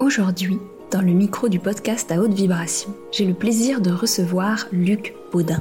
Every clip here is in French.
Aujourd'hui, dans le micro du podcast à haute vibration, j'ai le plaisir de recevoir Luc Baudin.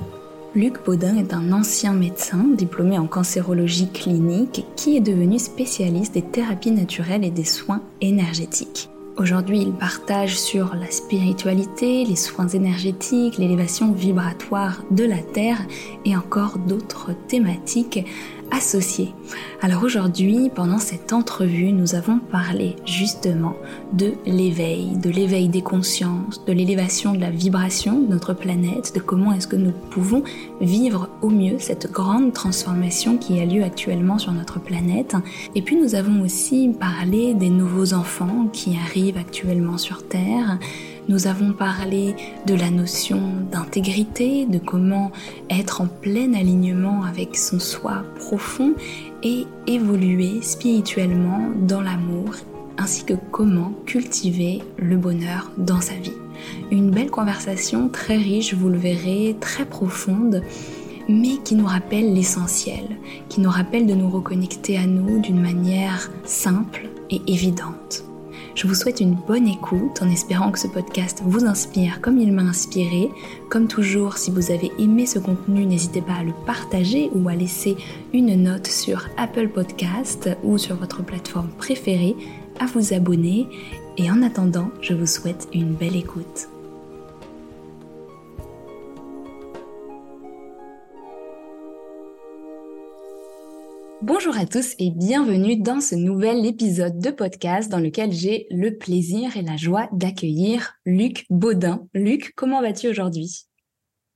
Luc Baudin est un ancien médecin diplômé en cancérologie clinique qui est devenu spécialiste des thérapies naturelles et des soins énergétiques. Aujourd'hui, il partage sur la spiritualité, les soins énergétiques, l'élévation vibratoire de la Terre et encore d'autres thématiques associés. Alors aujourd'hui, pendant cette entrevue, nous avons parlé justement de l'éveil, de l'éveil des consciences, de l'élévation de la vibration de notre planète, de comment est-ce que nous pouvons vivre au mieux cette grande transformation qui a lieu actuellement sur notre planète. Et puis nous avons aussi parlé des nouveaux enfants qui arrivent actuellement sur Terre, nous avons parlé de la notion d'intégrité, de comment être en plein alignement avec son soi profond et évoluer spirituellement dans l'amour, ainsi que comment cultiver le bonheur dans sa vie. Une belle conversation très riche, vous le verrez, très profonde mais qui nous rappelle l'essentiel, qui nous rappelle de nous reconnecter à nous d'une manière simple et évidente. Je vous souhaite une bonne écoute en espérant que ce podcast vous inspire comme il m'a inspiré. Comme toujours, si vous avez aimé ce contenu, n'hésitez pas à le partager ou à laisser une note sur Apple Podcast ou sur votre plateforme préférée, à vous abonner. Et en attendant, je vous souhaite une belle écoute. Bonjour à tous et bienvenue dans ce nouvel épisode de podcast dans lequel j'ai le plaisir et la joie d'accueillir Luc Baudin. Luc, comment vas-tu aujourd'hui?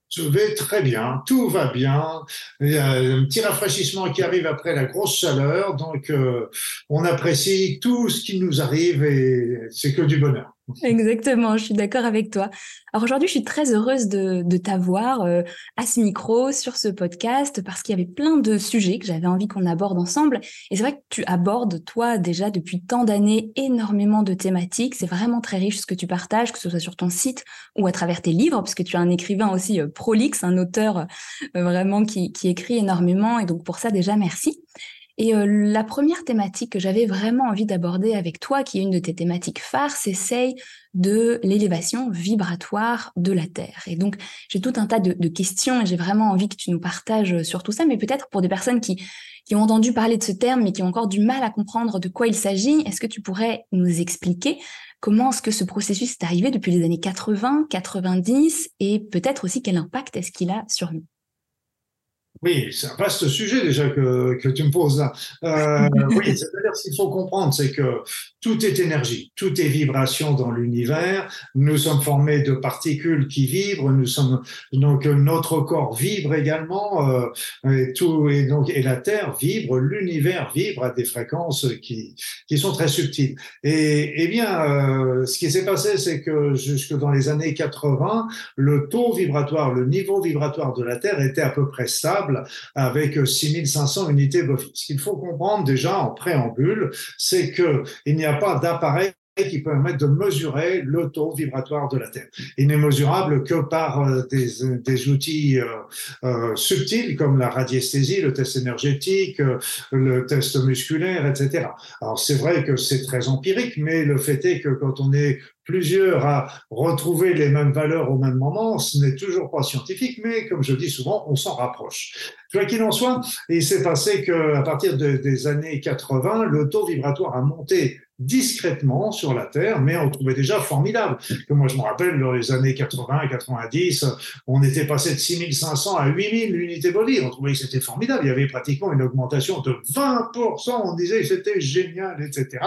Je vais très bien, tout va bien. Il y a un petit rafraîchissement qui arrive après la grosse chaleur, donc euh, on apprécie tout ce qui nous arrive et c'est que du bonheur. Exactement, je suis d'accord avec toi. Alors aujourd'hui, je suis très heureuse de, de t'avoir euh, à ce micro sur ce podcast parce qu'il y avait plein de sujets que j'avais envie qu'on aborde ensemble. Et c'est vrai que tu abordes, toi, déjà depuis tant d'années, énormément de thématiques. C'est vraiment très riche ce que tu partages, que ce soit sur ton site ou à travers tes livres, puisque tu es un écrivain aussi euh, prolixe, un auteur euh, vraiment qui, qui écrit énormément. Et donc pour ça, déjà, merci. Et euh, la première thématique que j'avais vraiment envie d'aborder avec toi, qui est une de tes thématiques phares, c'est celle de l'élévation vibratoire de la Terre. Et donc, j'ai tout un tas de, de questions et j'ai vraiment envie que tu nous partages sur tout ça, mais peut-être pour des personnes qui, qui ont entendu parler de ce terme, mais qui ont encore du mal à comprendre de quoi il s'agit, est-ce que tu pourrais nous expliquer comment est-ce que ce processus est arrivé depuis les années 80, 90 et peut-être aussi quel impact est-ce qu'il a sur nous? Oui, c'est un vaste sujet déjà que, que tu me poses là. Euh, oui, c'est-à-dire ce qu'il faut comprendre, c'est que tout est énergie, tout est vibration dans l'univers. Nous sommes formés de particules qui vibrent. Nous sommes donc notre corps vibre également, euh, et tout et donc et la Terre vibre, l'univers vibre à des fréquences qui qui sont très subtiles. Et eh bien, euh, ce qui s'est passé, c'est que jusque dans les années 80, le taux vibratoire, le niveau vibratoire de la Terre était à peu près stable avec 6500 unités bovines. Ce qu'il faut comprendre déjà en préambule, c'est qu'il n'y a pas d'appareil qui permettent de mesurer le taux vibratoire de la Terre. Il n'est mesurable que par euh, des, outils euh, euh, subtils comme la radiesthésie, le test énergétique, le test musculaire, etc. Alors c'est vrai que c'est très empirique, mais le fait est que quand on est plusieurs à retrouver les mêmes valeurs au même moment, ce n'est toujours pas scientifique, mais comme je dis souvent, on s'en rapproche. Quoi qu'il en soit, il s'est passé qu'à partir des années 80, le taux vibratoire a monté discrètement sur la Terre, mais on trouvait déjà formidable. Que moi, je me rappelle, dans les années 80 et 90, on était passé de 6500 à 8000 unités bovines. On trouvait que c'était formidable. Il y avait pratiquement une augmentation de 20%. On disait que c'était génial, etc.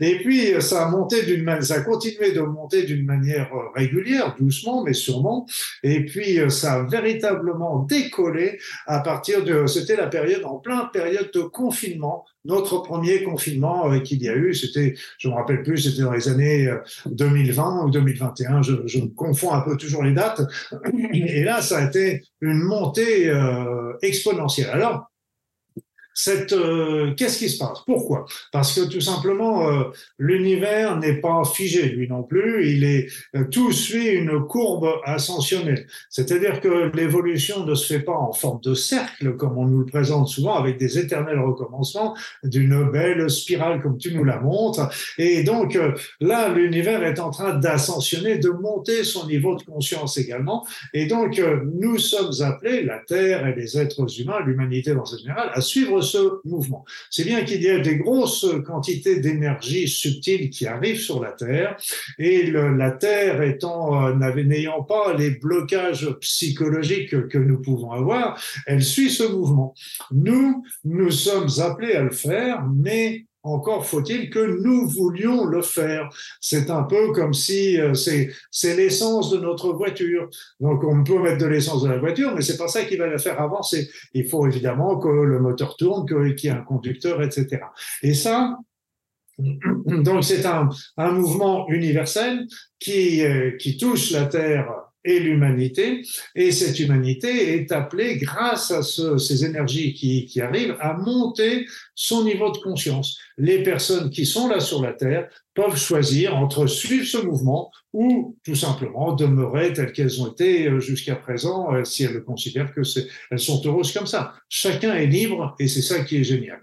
Et puis, ça a monté d'une ça a continué de monter d'une manière régulière, doucement, mais sûrement. Et puis, ça a véritablement décollé à partir de, c'était la période, en plein période de confinement notre premier confinement euh, qu'il y a eu, c'était, je me rappelle plus, c'était dans les années 2020 euh, ou 2021, je, je confonds un peu toujours les dates. Et là, ça a été une montée euh, exponentielle. Alors, cette, euh, qu'est-ce qui se passe? Pourquoi? Parce que tout simplement, euh, l'univers n'est pas figé, lui non plus. Il est euh, tout suit une courbe ascensionnelle. C'est-à-dire que l'évolution ne se fait pas en forme de cercle, comme on nous le présente souvent, avec des éternels recommencements, d'une belle spirale comme tu nous la montres. Et donc là, l'univers est en train d'ascensionner, de monter son niveau de conscience également. Et donc, nous sommes appelés, la Terre et les êtres humains, l'humanité dans ce général, à suivre ce mouvement. C'est bien qu'il y a des grosses quantités d'énergie subtile qui arrivent sur la Terre et la Terre euh, n'ayant pas les blocages psychologiques que nous pouvons avoir, elle suit ce mouvement. Nous, nous sommes appelés à le faire, mais encore faut-il que nous voulions le faire. C'est un peu comme si euh, c'est l'essence de notre voiture. Donc on peut mettre de l'essence dans la voiture, mais c'est pas ça qui va la faire avancer. Il faut évidemment que le moteur tourne, qu'il y ait un conducteur, etc. Et ça, donc c'est un, un mouvement universel qui, euh, qui touche la Terre et l'humanité. Et cette humanité est appelée, grâce à ces énergies qui, qui, arrivent, à monter son niveau de conscience. Les personnes qui sont là sur la Terre peuvent choisir entre suivre ce mouvement ou tout simplement demeurer telles qu'elles ont été euh, jusqu'à présent, euh, si elles considèrent que c'est, elles sont heureuses comme ça. Chacun est libre et c'est ça qui est génial.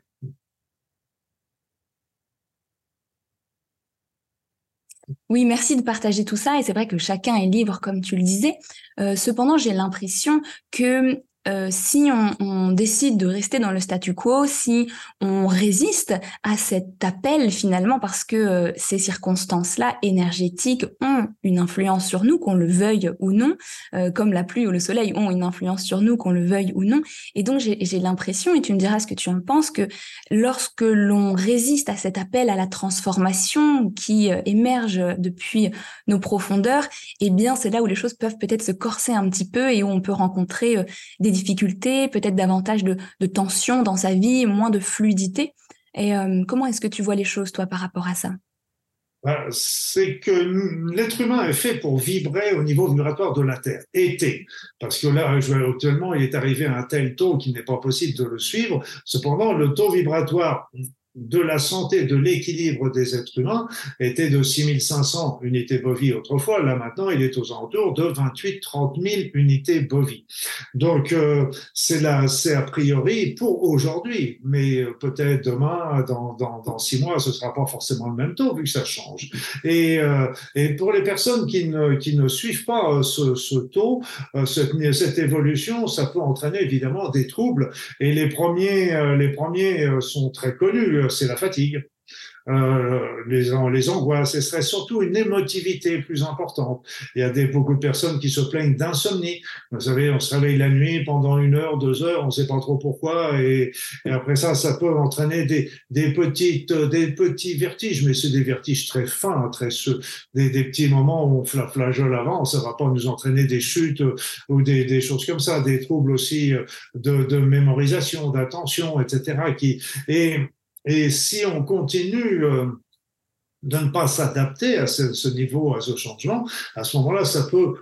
Oui, merci de partager tout ça. Et c'est vrai que chacun est libre, comme tu le disais. Euh, cependant, j'ai l'impression que euh, si on, décide de rester dans le statu quo, si on résiste à cet appel finalement, parce que euh, ces circonstances-là énergétiques ont une influence sur nous, qu'on le veuille ou non, euh, comme la pluie ou le soleil ont une influence sur nous, qu'on le veuille ou non. Et donc j'ai l'impression, et tu me diras ce que tu en penses, que lorsque l'on résiste à cet appel à la transformation qui émerge depuis nos profondeurs, eh bien c'est là où les choses peuvent peut-être se corser un petit peu et où on peut rencontrer des difficultés, peut-être davantage de, tension dans sa vie, moins de fluidité. Et euh, comment est-ce que tu vois les choses, toi, par rapport à ça? Bah, c'est que l'être humain est fait pour vibrer au niveau vibratoire de la Terre. Été, parce que là, actuellement, il est arrivé à un tel taux qu'il n'est pas possible de le suivre. Cependant, le taux vibratoire de la santé, de l'équilibre des êtres humains était de 6500 unités bovies autrefois. Là maintenant, il est aux alentours de 28-30 000 unités bovies. Donc euh, c'est là, c'est a priori pour aujourd'hui, mais euh, peut-être demain, dans, dans, six mois, ce sera pas forcément le même taux vu que ça change. Et, euh, et pour les personnes qui ne, qui ne suivent pas ce, ce taux, cette, cette évolution, ça peut entraîner évidemment des troubles. Et les premiers, les premiers sont très connus c'est la fatigue. Euh, les, angoisses, ce serait surtout une émotivité plus importante. Il y a des, beaucoup de personnes qui se plaignent d'insomnie. Vous savez, on se réveille la nuit pendant une heure, deux heures, on ne sait pas trop pourquoi, et, après ça, ça peut entraîner des, des petits vertiges, mais c'est des vertiges très fins, très des, petits moments où on flageole avant, ça va pas nous entraîner des chutes ou des, choses comme ça, des troubles aussi de, mémorisation, d'attention, etc. Et et si on continue euh, de ne pas s'adapter à ce, niveau, à ce changement, à ce moment-là, ça peut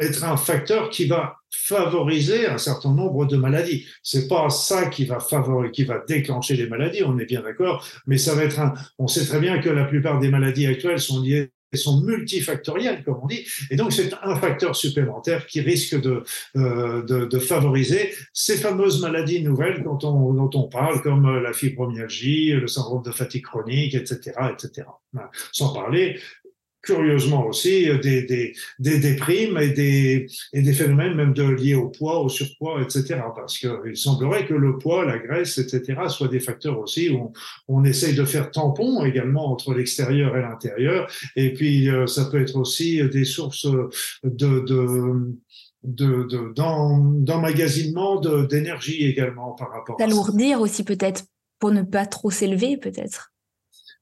être un facteur qui va favoriser un certain nombre de maladies. C'est pas ça qui va favoriser, qui va déclencher les maladies, on est bien d'accord, mais ça va être un, on sait très bien que la plupart des maladies actuelles sont liées sont multifactorielles, comme on dit, et donc c'est un facteur supplémentaire qui risque de, euh, de, de, favoriser ces fameuses maladies nouvelles dont on, dont on parle, comme la fibromyalgie, le syndrome de fatigue chronique, etc., etc. Sans parler curieusement aussi euh, des, des, des déprimes et des, et des phénomènes même de, liés au poids, au surpoids, etc. Parce qu'il semblerait que le poids, la graisse, etc. soient des facteurs aussi où on, on essaye de faire tampon également entre l'extérieur et l'intérieur. Et puis, euh, ça peut être aussi des sources de, de de, d'emmagasinement d'énergie également par rapport à S'alourdir aussi peut-être pour ne pas trop s'élever peut-être.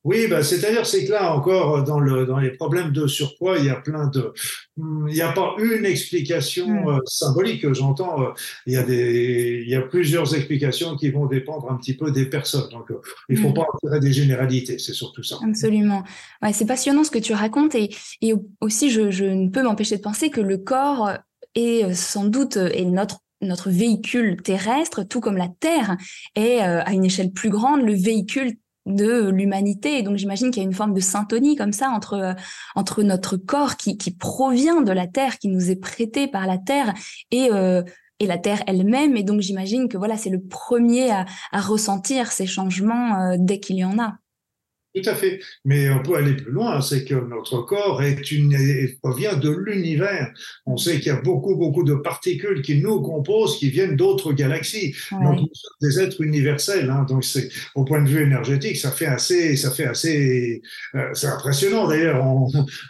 Oui, bah, c'est-à-dire c'est que là encore dans le dans les problèmes de surpoids, il y a plein de hmm, il n'y a pas une explication hmm. euh, symbolique. J'entends, euh, il y a des il y a plusieurs explications qui vont dépendre un petit peu des personnes. Donc euh, il faut hmm. pas tirer des généralités, c'est surtout ça. Absolument. Ouais, c'est passionnant ce que tu racontes et et aussi je, je ne peux m'empêcher de penser que le corps est sans doute est notre notre véhicule terrestre, tout comme la Terre est euh, à une échelle plus grande le véhicule de l'humanité. donc j'imagine qu'il y a une forme de syntonie comme ça entre euh, entre notre corps qui, qui provient de la Terre, qui nous est prêté par la Terre et euh, et la Terre elle-même. Et donc j'imagine que voilà, c'est le premier à, à ressentir ces changements dès qu'il y en a. Tout à fait. Mais on peut aller plus loin, c'est que notre corps est une, provient de l'univers. On sait qu'il y a beaucoup, beaucoup de particules qui nous composent, qui viennent d'autres galaxies. Donc, nous sommes des êtres universels. Hein. Donc, c'est, au point de vue énergétique, ça fait assez, ça fait assez, euh, c'est impressionnant d'ailleurs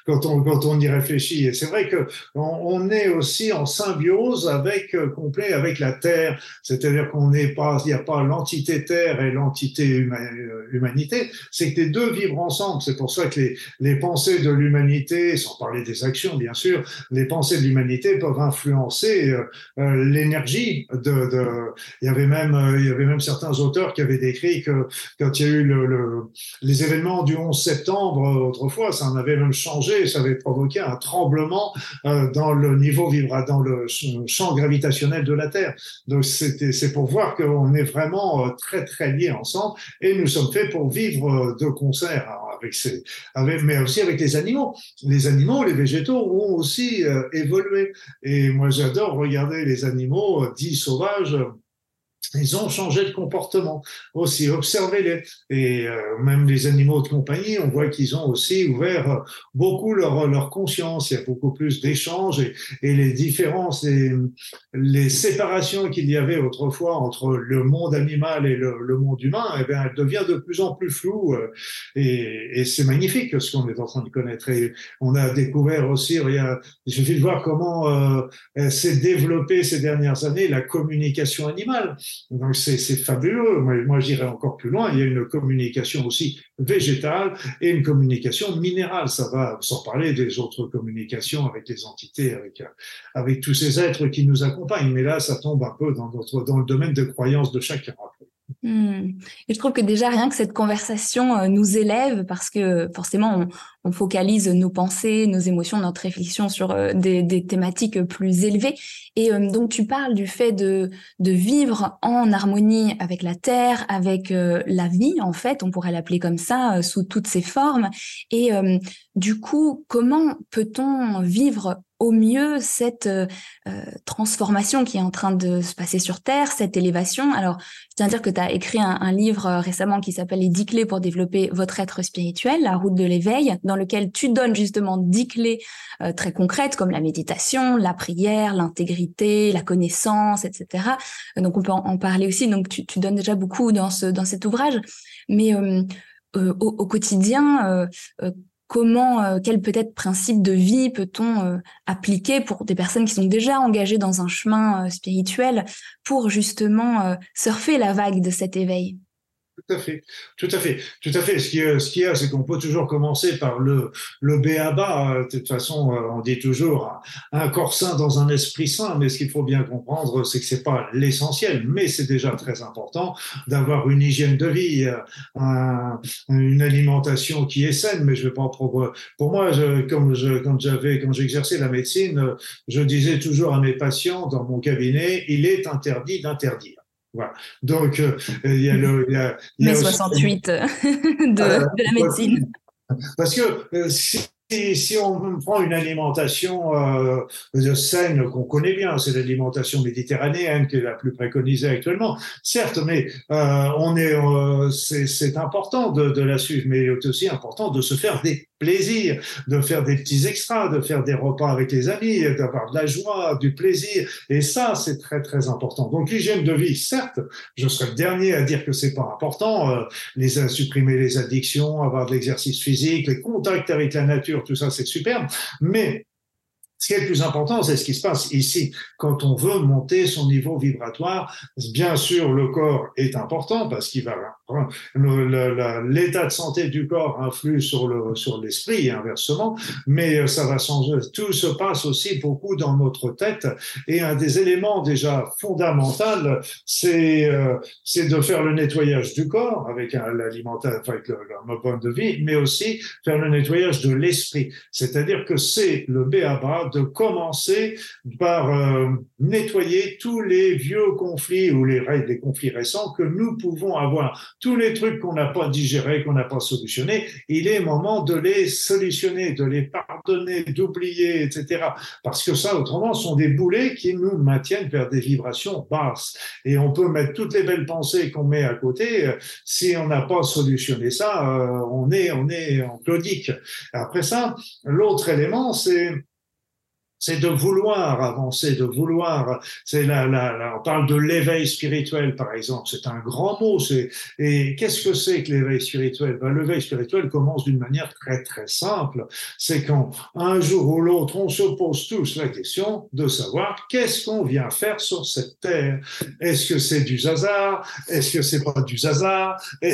quand on, quand on y réfléchit. Et c'est vrai que on, est aussi en symbiose avec, euh, complet avec la Terre. C'est-à-dire qu'on n'est pas, il n'y a pas l'entité Terre et l'entité euh, humanité. C'est que deux vivre ensemble. C'est pour ça que les, les pensées de l'humanité, sans parler des actions bien sûr, les pensées de l'humanité peuvent influencer euh, euh, l'énergie Il y avait même, euh, il y avait même certains auteurs qui avaient décrit que quand il y a eu le, le, les événements du 11 septembre autrefois, ça en avait même changé, ça avait provoqué un tremblement dans le niveau vibra, dans le champ gravitationnel de la Terre. Donc c'est pour voir qu'on est vraiment très très liés ensemble et nous sommes faits pour vivre de concert avec ces, avec, mais aussi avec les animaux. Les animaux, les végétaux ont aussi euh, évolué. Et moi, j'adore regarder les animaux euh, dits sauvages ils ont changé de comportement aussi. Observez-les. Et euh, même les animaux de compagnie, on voit qu'ils ont aussi ouvert euh, beaucoup leur, leur conscience. Il y a beaucoup plus d'échanges et, et, les différences, les, les séparations qu'il y avait autrefois entre le monde animal et le, le monde humain, eh bien, elle devient de plus en plus floue. Euh, et, et c'est magnifique ce qu'on est en train de connaître. Et on a découvert aussi, a, il suffit de voir comment euh, s'est développée ces dernières années la communication animale. Donc c'est fabuleux. Moi, moi j'irais encore plus loin. Il y a une communication aussi végétale et une communication minérale. Ça va sans parler des autres communications avec les entités, avec tous ces êtres qui nous accompagnent. Mais là, ça tombe un peu dans le domaine de croyance de chacun. Hmm. Et je trouve que déjà rien que cette conversation euh, nous élève parce que forcément on, on, focalise nos pensées, nos émotions, notre réflexion sur euh, des, thématiques plus élevées. Et euh, donc tu parles du fait de, vivre en harmonie avec la terre, avec la vie en fait, on pourrait l'appeler comme ça, sous toutes ses formes. Et du coup, comment peut-on vivre au mieux cette euh, euh, transformation qui est en train de se passer sur Terre, cette élévation? Alors, je tiens à dire que tu as écrit un, livre euh, récemment qui s'appelle Les 10 clés pour développer votre être spirituel, la route de l'éveil, dans lequel tu donnes justement 10 clés très concrètes comme la méditation, la prière, l'intégrité, la connaissance, etc. Donc, on peut en, parler aussi. Donc, tu, donnes déjà beaucoup dans, ce, dans cet ouvrage. Mais au, au, quotidien, comment, euh, quel peut-être principe de vie peut-on euh, appliquer pour des personnes qui sont déjà engagées dans un chemin euh, spirituel pour justement surfer la vague de cet éveil? Tout à fait, tout à fait, tout à fait. Ce qui, ce qu'il y a, c'est qu'on peut toujours commencer par le, le B à bas. De toute façon, euh, on dit toujours un corps sain dans un esprit sain, mais ce qu'il faut bien comprendre, c'est que c'est pas l'essentiel, mais c'est déjà très important d'avoir une hygiène de vie, euh, une alimentation qui est saine. Mais je vais pas pour, pour moi, je, comme je, quand j'avais, quand j'exerçais la médecine, je disais toujours à mes patients dans mon cabinet, il est interdit d'interdire. Voilà. Donc, euh, il y a le. Il y a, il y a 68 de, euh, de, la médecine. Parce que euh, si, si, on prend une alimentation euh, saine qu'on connaît bien, c'est l'alimentation méditerranéenne qui est la plus préconisée actuellement, certes, mais euh, on est, euh, c'est important de, de, la suivre, mais il est aussi important de se faire des plaisirs, de faire des petits extras, de faire des repas avec les amis, d'avoir de la joie, du plaisir, et ça, c'est très très important. Donc l'hygiène de vie, certes, je serais le dernier à dire que c'est pas important, euh, les supprimer les addictions, avoir de l'exercice physique, les contacts avec la nature tout ça, c'est superbe. Mais ce qui est le plus important, c'est ce qui se passe ici. Quand on veut monter son niveau vibratoire, bien sûr, le corps est important parce qu'il va l'état de santé du corps influe sur le sur l'esprit et inversement, mais ça va changer. Tout se passe aussi beaucoup dans notre tête et un des éléments déjà fondamentaux, c'est euh, c'est de faire le nettoyage du corps avec l'alimentation, avec le, le mode de vie, mais aussi faire le nettoyage de l'esprit. C'est-à-dire que c'est le B de commencer par euh, nettoyer tous les vieux conflits ou les, les conflits récents que nous pouvons avoir, tous les trucs qu'on n'a pas digérés, qu'on n'a pas solutionnés. Il est moment de les solutionner, de les pardonner, d'oublier, etc. Parce que ça, autrement, sont des boulets qui nous maintiennent vers des vibrations basses. Et on peut mettre toutes les belles pensées qu'on met à côté. Si on n'a pas solutionné ça, euh, on est, on est en claudique. Après ça, l'autre élément, c'est c'est de vouloir avancer, de vouloir. C'est là, là, on parle de l'éveil spirituel, par exemple. C'est un grand mot. C'est et qu'est-ce que c'est que l'éveil spirituel? Ben, L'éveil spirituel commence d'une manière très très simple. C'est quand un jour ou l'autre, on se pose tous la question de savoir qu'est-ce qu'on vient faire sur cette terre. Est-ce que c'est du hasard? Est-ce que c'est pas du hasard?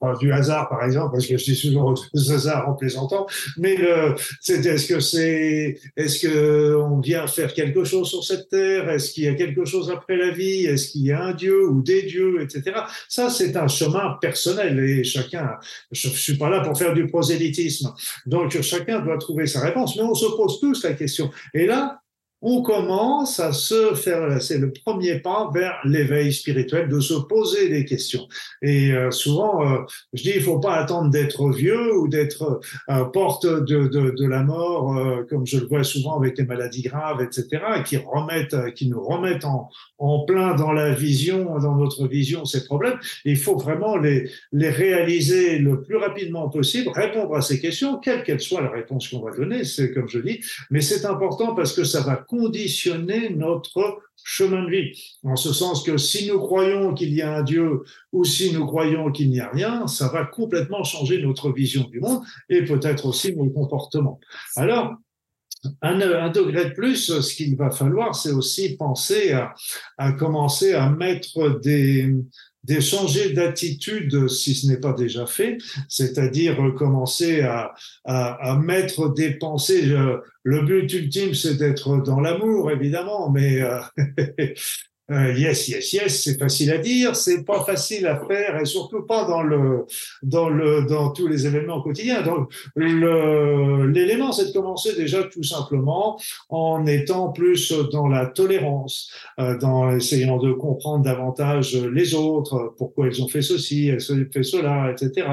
Pas du hasard, par exemple, parce que je dis toujours du hasard en plaisantant. Mais le, c'est est-ce que c'est, est-ce que on vient faire quelque chose sur cette terre Est-ce qu'il y a quelque chose après la vie Est-ce qu'il y a un Dieu ou des dieux, etc. Ça, c'est un chemin personnel et chacun, je suis pas là pour faire du prosélytisme. Donc, chacun doit trouver sa réponse, mais on se pose tous la question. Et là, on commence à se faire, c'est le premier pas vers l'éveil spirituel, de se poser des questions. Et euh, souvent, euh, je dis, il faut pas attendre d'être vieux ou d'être euh, porte de, de, de, la mort, comme je le vois souvent avec les maladies graves, etc., qui remettent, qui nous remettent en, en plein dans la vision, dans notre vision, ces problèmes. Il faut vraiment les, les réaliser le plus rapidement possible, répondre à ces questions, quelle qu'elle soit la réponse qu'on va donner, c'est comme je dis, mais c'est important parce que ça va conditionner notre chemin de vie. En ce sens que si nous croyons qu'il y a un Dieu ou si nous croyons qu'il n'y a rien, ça va complètement changer notre vision du monde et peut-être aussi nos comportements. Alors, un, degré de plus, ce qu'il va falloir, c'est aussi penser à, commencer à mettre des, des changer d'attitude si ce n'est pas déjà fait, c'est-à-dire commencer à, à, à, mettre des pensées. Le but ultime, c'est d'être dans l'amour, évidemment, mais euh, Euh, yes, yes, yes, c'est facile à dire, c'est pas facile à faire et surtout pas dans le dans le dans tous les événements quotidiens. Donc l'élément, c'est de commencer déjà tout simplement en étant plus dans la tolérance, euh, dans essayant de comprendre davantage les autres, pourquoi ils ont fait ceci, ils ont fait cela, etc.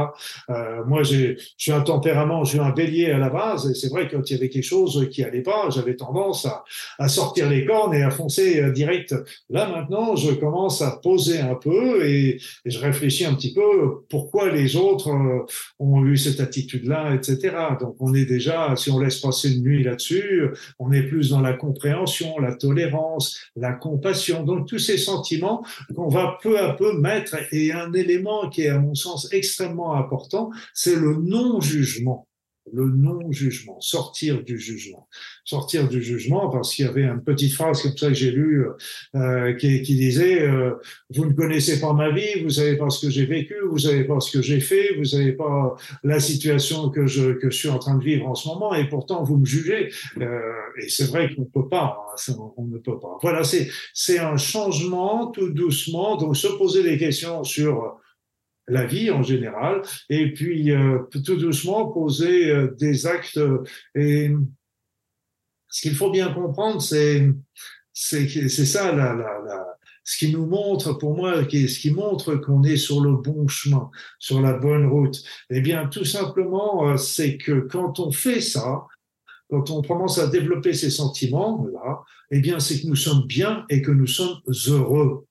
Euh, moi, j'ai je suis un tempérament, je suis un bélier à la base et c'est vrai que quand il y avait quelque chose qui allait pas, j'avais tendance à, à sortir les cornes et à foncer euh, direct là maintenant, je commence à poser un peu et, je réfléchis un petit peu pourquoi les autres euh, ont eu cette attitude-là, etc. Donc, on est déjà, si on laisse passer une nuit là-dessus, on est plus dans la compréhension, la tolérance, la compassion. Donc, tous ces sentiments qu'on va peu à peu mettre et un élément qui est, à mon sens, extrêmement important, c'est le non-jugement le non-jugement, sortir du jugement. Sortir du jugement parce qu'il y avait une petite phrase comme ça que j'ai lue euh, qui, qui, disait euh, Vous ne connaissez pas ma vie, vous savez pas ce que j'ai vécu, vous savez pas ce que j'ai fait, vous savez pas la situation que je, que je suis en train de vivre en ce moment et pourtant vous me jugez. Euh, et c'est vrai qu'on ne peut pas, hein, on ne peut pas. Voilà, c'est un changement tout doucement, donc se poser des questions sur la vie en général, et puis euh, tout doucement poser euh, des actes. Et ce qu'il faut bien comprendre, c'est c'est ça la, la, la, ce qui nous montre, pour moi, ce qui montre qu'on est sur le bon chemin, sur la bonne route. Eh bien, tout simplement, euh, c'est que quand on fait ça, quand on commence à développer ces sentiments là, eh bien, c'est que nous sommes bien et que nous sommes heureux.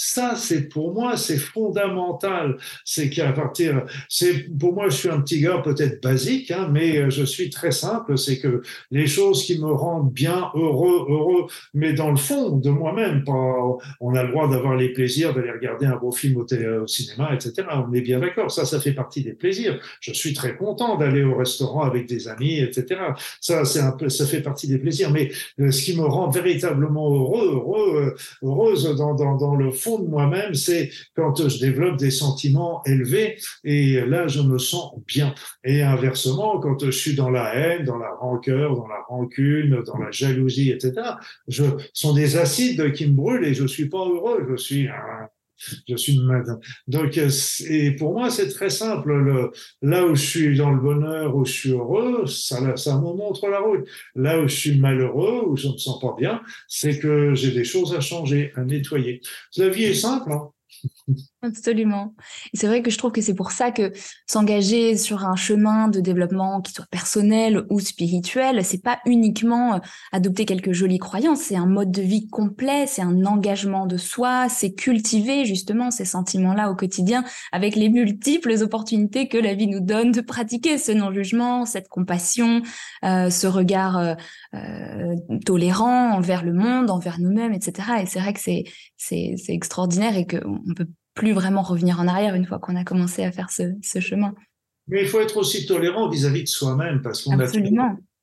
Ça, c'est pour moi, c'est fondamental. C'est qu'à partir, c'est pour moi, je suis un petit gars peut-être basique, hein, mais euh, je suis très simple. C'est que les choses qui me rendent bien, heureux, heureux, mais dans le fond de moi-même, on a le droit d'avoir les plaisirs d'aller regarder un beau film au, au cinéma, etc. On est bien d'accord. Ça, ça fait partie des plaisirs. Je suis très content d'aller au restaurant avec des amis, etc. Ça, c'est un peu, ça fait partie des plaisirs. Mais euh, ce qui me rend véritablement heureux, heureux, euh, heureuse dans, dans, dans le fond de moi-même, c'est quand je développe des sentiments élevés et là, je me sens bien. Et inversement, quand je suis dans la haine, dans la rancœur, dans la rancune, dans la jalousie, etc., je, sont des acides qui me brûlent et je suis pas heureux. Je suis Je suis donc et pour moi c'est très simple. Le, là où je suis dans le bonheur, où je suis heureux, ça, ça me montre la route. Là où je suis malheureux, où je ne me sens pas bien, c'est que j'ai des choses à changer, à nettoyer. La vie est simple. Hein. Absolument. Et c'est vrai que je trouve que c'est pour ça que s'engager sur un chemin de développement qui soit personnel ou spirituel, c'est pas uniquement euh, adopter quelques jolies croyances, c'est un mode de vie complet, c'est un engagement de soi, c'est cultiver justement ces sentiments-là au quotidien avec les multiples opportunités que la vie nous donne de pratiquer ce non-jugement, cette compassion, euh, ce regard euh, tolérant envers le monde, envers nous-mêmes, etc. Et c'est vrai que c'est c'est extraordinaire et qu'on peut plus vraiment revenir en arrière une fois qu'on a commencé à faire ce, ce chemin. Mais il faut être aussi tolérant vis-à-vis de soi-même parce qu'on a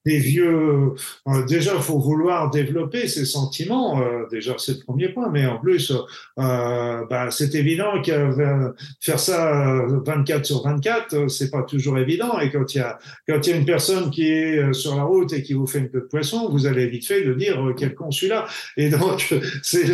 des vieux. Euh, déjà, faut vouloir développer ses sentiments. Euh, déjà, c'est le premier point. Mais en plus, euh, bah, c'est évident que faire ça 24 sur 24, c'est pas toujours évident. Et quand il y a quand il y a une personne qui est sur la route et qui vous fait une queue de poisson, vous allez vite fait de dire quel con celui-là. Et donc, c'est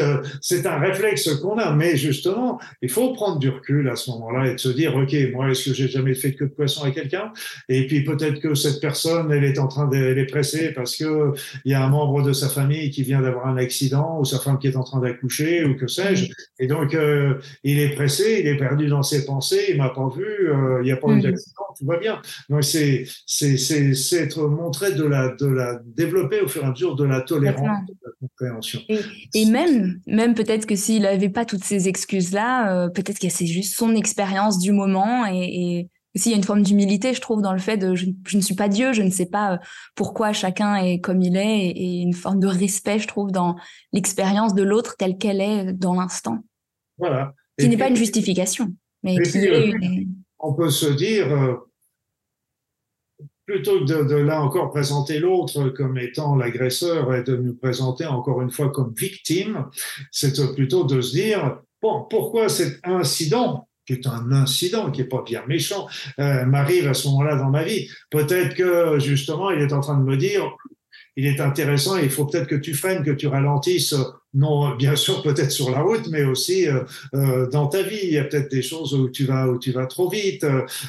c'est un réflexe qu'on a. Mais justement, il faut prendre du recul à ce moment-là et de se dire, ok, moi, est-ce que j'ai jamais fait de queue de poisson à quelqu'un? Et puis peut-être que cette personne, elle est en train de elle est pressée parce que il y a un membre de sa famille qui vient d'avoir un accident ou sa femme qui est en train d'accoucher ou que sais-je. Et donc, euh, il est pressé, il est perdu dans ses pensées, il m'a pas vu, euh, il n'y a pas eu mm. d'accident, tout va bien. Donc, c'est, c'est, c'est, être montré de la, de la, développer au fur et à mesure de la tolérance, de la compréhension. Et, même, même peut-être que s'il n'avait pas toutes ces excuses-là, euh, peut-être que c'est juste son expérience du moment et aussi, il y a une forme d'humilité, je trouve, dans le fait de je, ne suis pas Dieu, je ne sais pas euh, pourquoi chacun est comme il est, et, une forme de respect, je trouve, dans l'expérience de l'autre telle qu'elle est dans l'instant. Voilà. Qui n'est pas une justification, mais qui est euh, On peut se dire, euh, plutôt que de, de, là encore présenter l'autre comme étant l'agresseur et de nous présenter encore une fois comme victime, c'est plutôt de se dire, bon, pourquoi cet incident qui est un incident, qui est pas bien méchant, euh, m'arrive à ce moment-là dans ma vie. Peut-être que justement, il est en train de me dire, il est intéressant, il faut peut-être que tu freines, que tu ralentisses non, bien sûr, peut-être sur la route, mais aussi euh, euh, dans ta vie. Il y a peut-être des choses où tu vas où tu vas trop vite.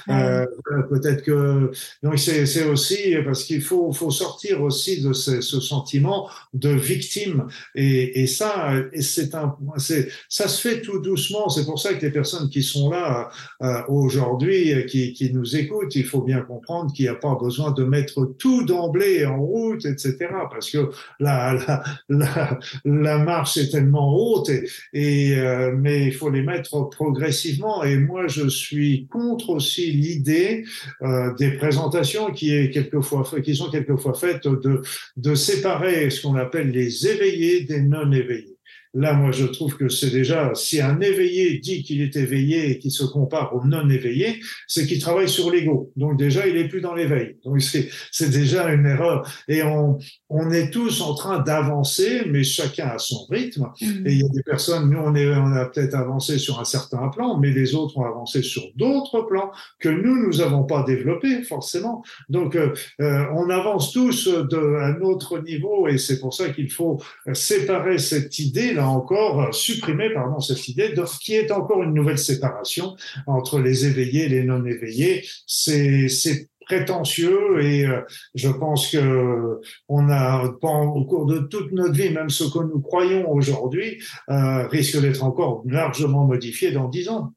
Euh, peut-être que donc c'est c'est aussi parce qu'il faut faut sortir aussi de ce, ce sentiment de victime. Et, et ça, c'est un c'est ça se fait tout doucement. C'est pour ça que les personnes qui sont là euh, aujourd'hui, qui qui nous écoutent, il faut bien comprendre qu'il n'y a pas besoin de mettre tout d'emblée en route, etc. Parce que la la la, la marche est tellement haute, et, euh, mais il faut les mettre progressivement. Et moi, je suis contre aussi l'idée euh, des présentations qui, est quelquefois, qui sont quelquefois faites de, séparer ce qu'on appelle les éveillés des non éveillés. Là, moi, je trouve que c'est déjà, si un éveillé dit qu'il est éveillé et qu'il se compare au non éveillé, c'est qu'il travaille sur l'ego. Donc déjà, il est plus dans l'éveil. Donc c'est déjà une erreur. Et on, on est tous en train d'avancer, mais chacun à son rythme. Mmh. Et il y a des personnes, nous, on, est, on a peut-être avancé sur un certain plan, mais les autres ont avancé sur d'autres plans que nous, nous avons pas développés, forcément. Donc, euh, euh on avance tous de, à notre niveau et c'est pour ça qu'il faut séparer cette encore supprimé pardon, cette idée de, qui est encore une nouvelle séparation entre les éveillés et les non éveillés. C'est prétentieux et euh, je pense que on a au cours de toute notre vie, même ce que nous croyons aujourd'hui, euh, risque d'être encore largement modifié dans dix ans.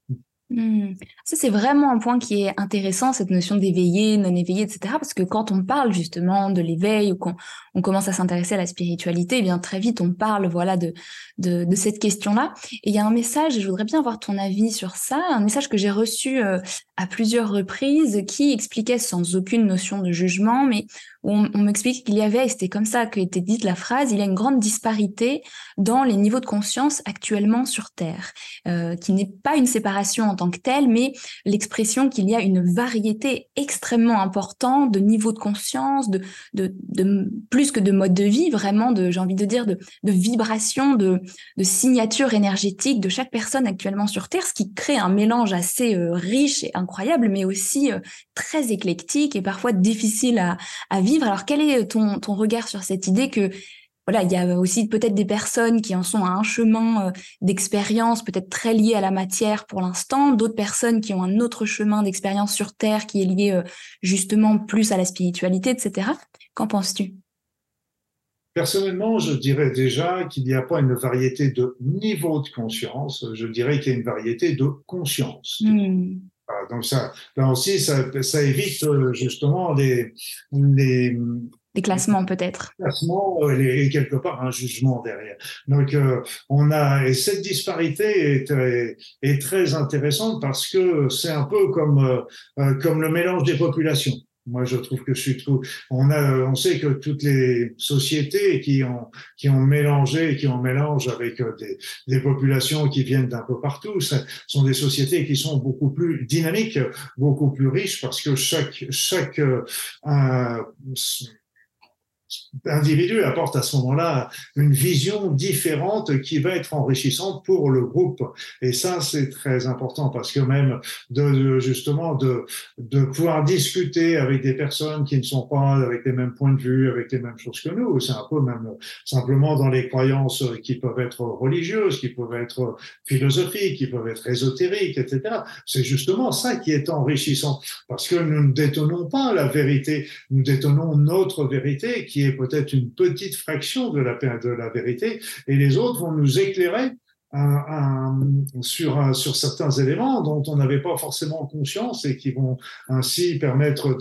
Mmh. Ça, c'est vraiment un point qui est intéressant, cette notion d'éveillé, non éveillé, etc. Parce que quand on parle justement de l'éveil ou qu'on on commence à s'intéresser à la spiritualité, eh bien très vite on parle voilà de, de, de cette question-là. Et il y a un message, et je voudrais bien avoir ton avis sur ça, un message que j'ai reçu euh, à plusieurs reprises qui expliquait sans aucune notion de jugement, mais on, on m'explique qu'il y avait, et c'était comme ça que était dite la phrase, il y a une grande disparité dans les niveaux de conscience actuellement sur Terre, euh, qui n'est pas une séparation en tant que telle, mais l'expression qu'il y a une variété extrêmement importante de niveaux de conscience, de, plus que de mode de vie, vraiment j'ai envie de dire, de, vibrations, de, de signature énergétique de chaque personne actuellement sur Terre, ce qui crée un mélange assez euh, riche et incroyable, mais aussi euh, très éclectique et parfois difficile à vivre. Alors, quel est ton, ton regard sur cette idée que voilà, il y a aussi peut-être des personnes qui en sont à un chemin d'expérience, peut-être très lié à la matière pour l'instant, d'autres personnes qui ont un autre chemin d'expérience sur Terre qui est lié justement plus à la spiritualité, etc. Qu'en penses-tu? Personnellement, je dirais déjà qu'il n'y a pas une variété de niveau de conscience, je dirais qu'il y a une variété de conscience. Donc ça, là aussi, ça, ça évite euh, justement les, les des classements peut-être. Classements euh, et quelque part un jugement derrière. Donc euh, on a et cette disparité est, est, très intéressante parce que c'est un peu comme comme le mélange des populations. Moi, je trouve que je suis trop. On a, on sait que toutes les sociétés qui ont qui ont mélangé, qui ont mélange avec euh, des, populations qui viennent d'un peu partout, sont des sociétés qui sont beaucoup plus dynamiques, beaucoup plus riches, parce que chaque chaque euh, individu apporte à ce moment-là une vision différente qui va être enrichissante pour le groupe. Et ça, c'est très important parce que même de, justement de, de pouvoir discuter avec des personnes qui ne sont pas avec les mêmes points de vue, avec les mêmes choses que nous, c'est un peu même simplement dans les croyances qui peuvent être religieuses, qui peuvent être philosophiques, qui peuvent être ésotériques, etc. C'est justement ça qui est enrichissant parce que nous ne détenons pas la vérité, nous détenons notre vérité qui est peut-être une petite fraction de la, de la vérité, et les autres vont nous éclairer sur, sur certains éléments dont on n'avait pas forcément conscience et qui vont ainsi permettre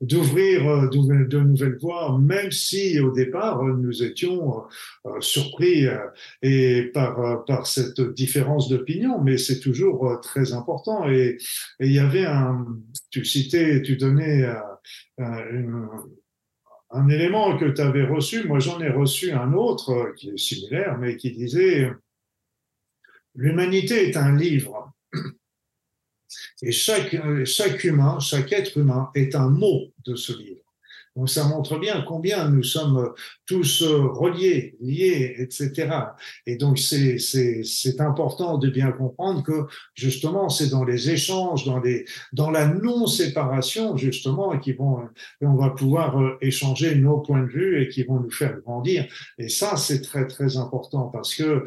d'ouvrir euh, de, de, nouvelles voies, même si au départ nous étions euh, surpris euh, et par, par cette différence d'opinion, mais c'est toujours très important. Et il y avait un, tu citais, tu donnais une, un élément que tu avais reçu, moi j'en ai reçu un autre euh, qui est similaire, mais qui disait L'humanité est un livre. Et euh, chaque humain, chaque être humain est un mot de ce livre. Donc ça montre bien combien nous sommes tous reliés, liés, etc. Et donc c'est c'est important de bien comprendre que justement c'est dans les échanges, dans les dans la non séparation justement qui vont on va pouvoir euh, échanger nos points de vue et qui vont nous faire grandir. Et ça c'est très très important parce que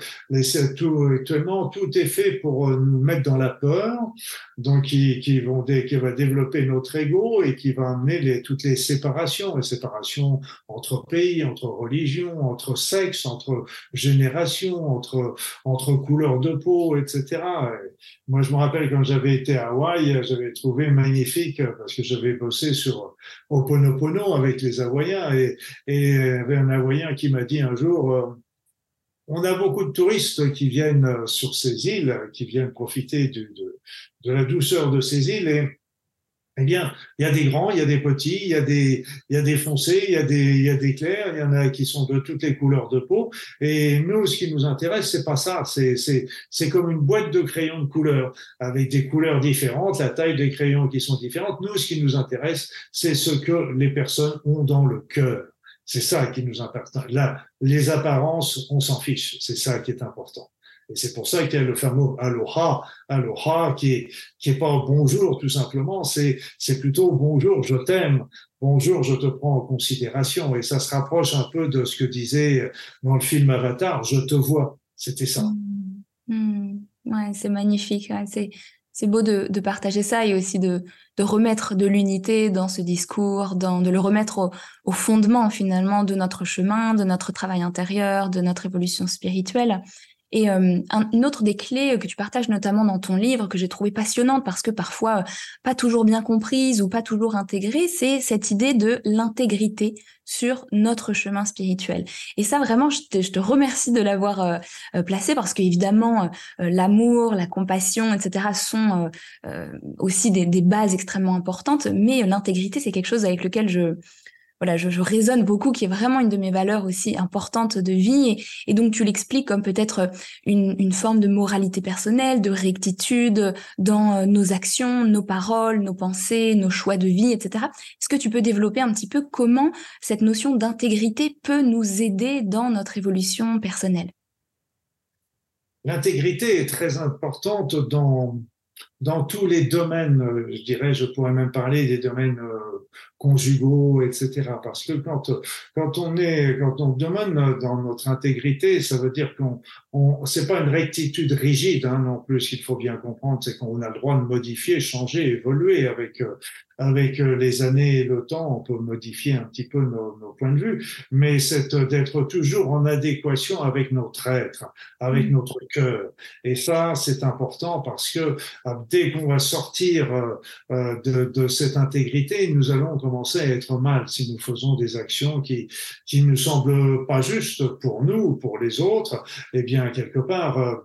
tout, actuellement tout est fait pour euh, nous mettre dans la peur, donc qui qui vont qui va développer notre ego et qui va amener toutes les séparations les séparations entre pays, entre religions, entre sexes, entre générations, entre, entre couleurs de peau, etc. moi, je me rappelle quand j'avais été à Hawaï, j'avais trouvé magnifique parce que j'avais bossé sur Oponopono avec les Hawaïens et, et il y avait un Hawaïen qui m'a dit un jour, euh, on a beaucoup de touristes qui viennent sur ces îles, qui viennent profiter de, de la douceur de ces îles et eh bien, il y a des grands, il y a des petits, il y a des, il y a des foncés, il y a des, il y a des clairs, il y en a qui sont de toutes les couleurs de peau. Et nous, ce qui nous intéresse, c'est pas ça. C'est, c'est, c'est comme une boîte de crayons de couleurs avec des couleurs différentes, la taille des crayons qui sont différentes. Nous, ce qui nous intéresse, c'est ce que les personnes ont dans le cœur. C'est ça qui nous intéresse. Là, les apparences, on s'en fiche. C'est ça qui est important. Et c'est pour ça qu'il y a le fameux aloha, aloha qui est, qui est pas bonjour tout simplement, c'est, c'est plutôt bonjour, je t'aime, bonjour, je te prends en considération. Et ça se rapproche un peu de ce que disait dans le film Avatar, je te vois. C'était ça. Mmh. Mmh. Ouais, c'est magnifique. c'est, c'est beau de, de, partager ça et aussi de, de remettre de l'unité dans ce discours, dans, de le remettre au, au, fondement finalement de notre chemin, de notre travail intérieur, de notre évolution spirituelle. Et euh, une autre des clés que tu partages notamment dans ton livre, que j'ai trouvé passionnante parce que parfois euh, pas toujours bien comprise ou pas toujours intégrée, c'est cette idée de l'intégrité sur notre chemin spirituel. Et ça, vraiment, je te, je te remercie de l'avoir euh, placé parce qu'évidemment, l'amour, la compassion, etc., sont aussi des, des, bases extrêmement importantes, mais l'intégrité, c'est quelque chose avec lequel je, voilà, je, je raisonne beaucoup, qui est vraiment une de mes valeurs aussi importantes de vie. Et, donc, tu l'expliques comme peut-être une, une, forme de moralité personnelle, de rectitude dans euh, nos actions, nos paroles, nos pensées, nos choix de vie, etc. Est-ce que tu peux développer un petit peu comment cette notion d'intégrité peut nous aider dans notre évolution personnelle? L'intégrité est très importante dans, dans tous les domaines, je dirais, je pourrais même parler des domaines euh, conjugaux, etc. Parce que quand, quand on est, quand on demande dans notre intégrité, ça veut dire qu'on, on, c'est pas une rectitude rigide, hein, non plus. Ce qu'il faut bien comprendre, c'est qu'on a le droit de modifier, changer, évoluer avec, euh, avec euh, les années et le temps, on peut modifier un petit peu nos, nos points de vue, mais c'est d'être toujours en adéquation avec notre être, avec mmh. notre cœur. Et ça, c'est important parce que euh, dès qu'on va sortir euh, de, de, cette intégrité, nous allons commencer à être mal si nous faisons des actions qui qui nous semblent pas justes pour nous ou pour les autres. Eh bien, quelque part,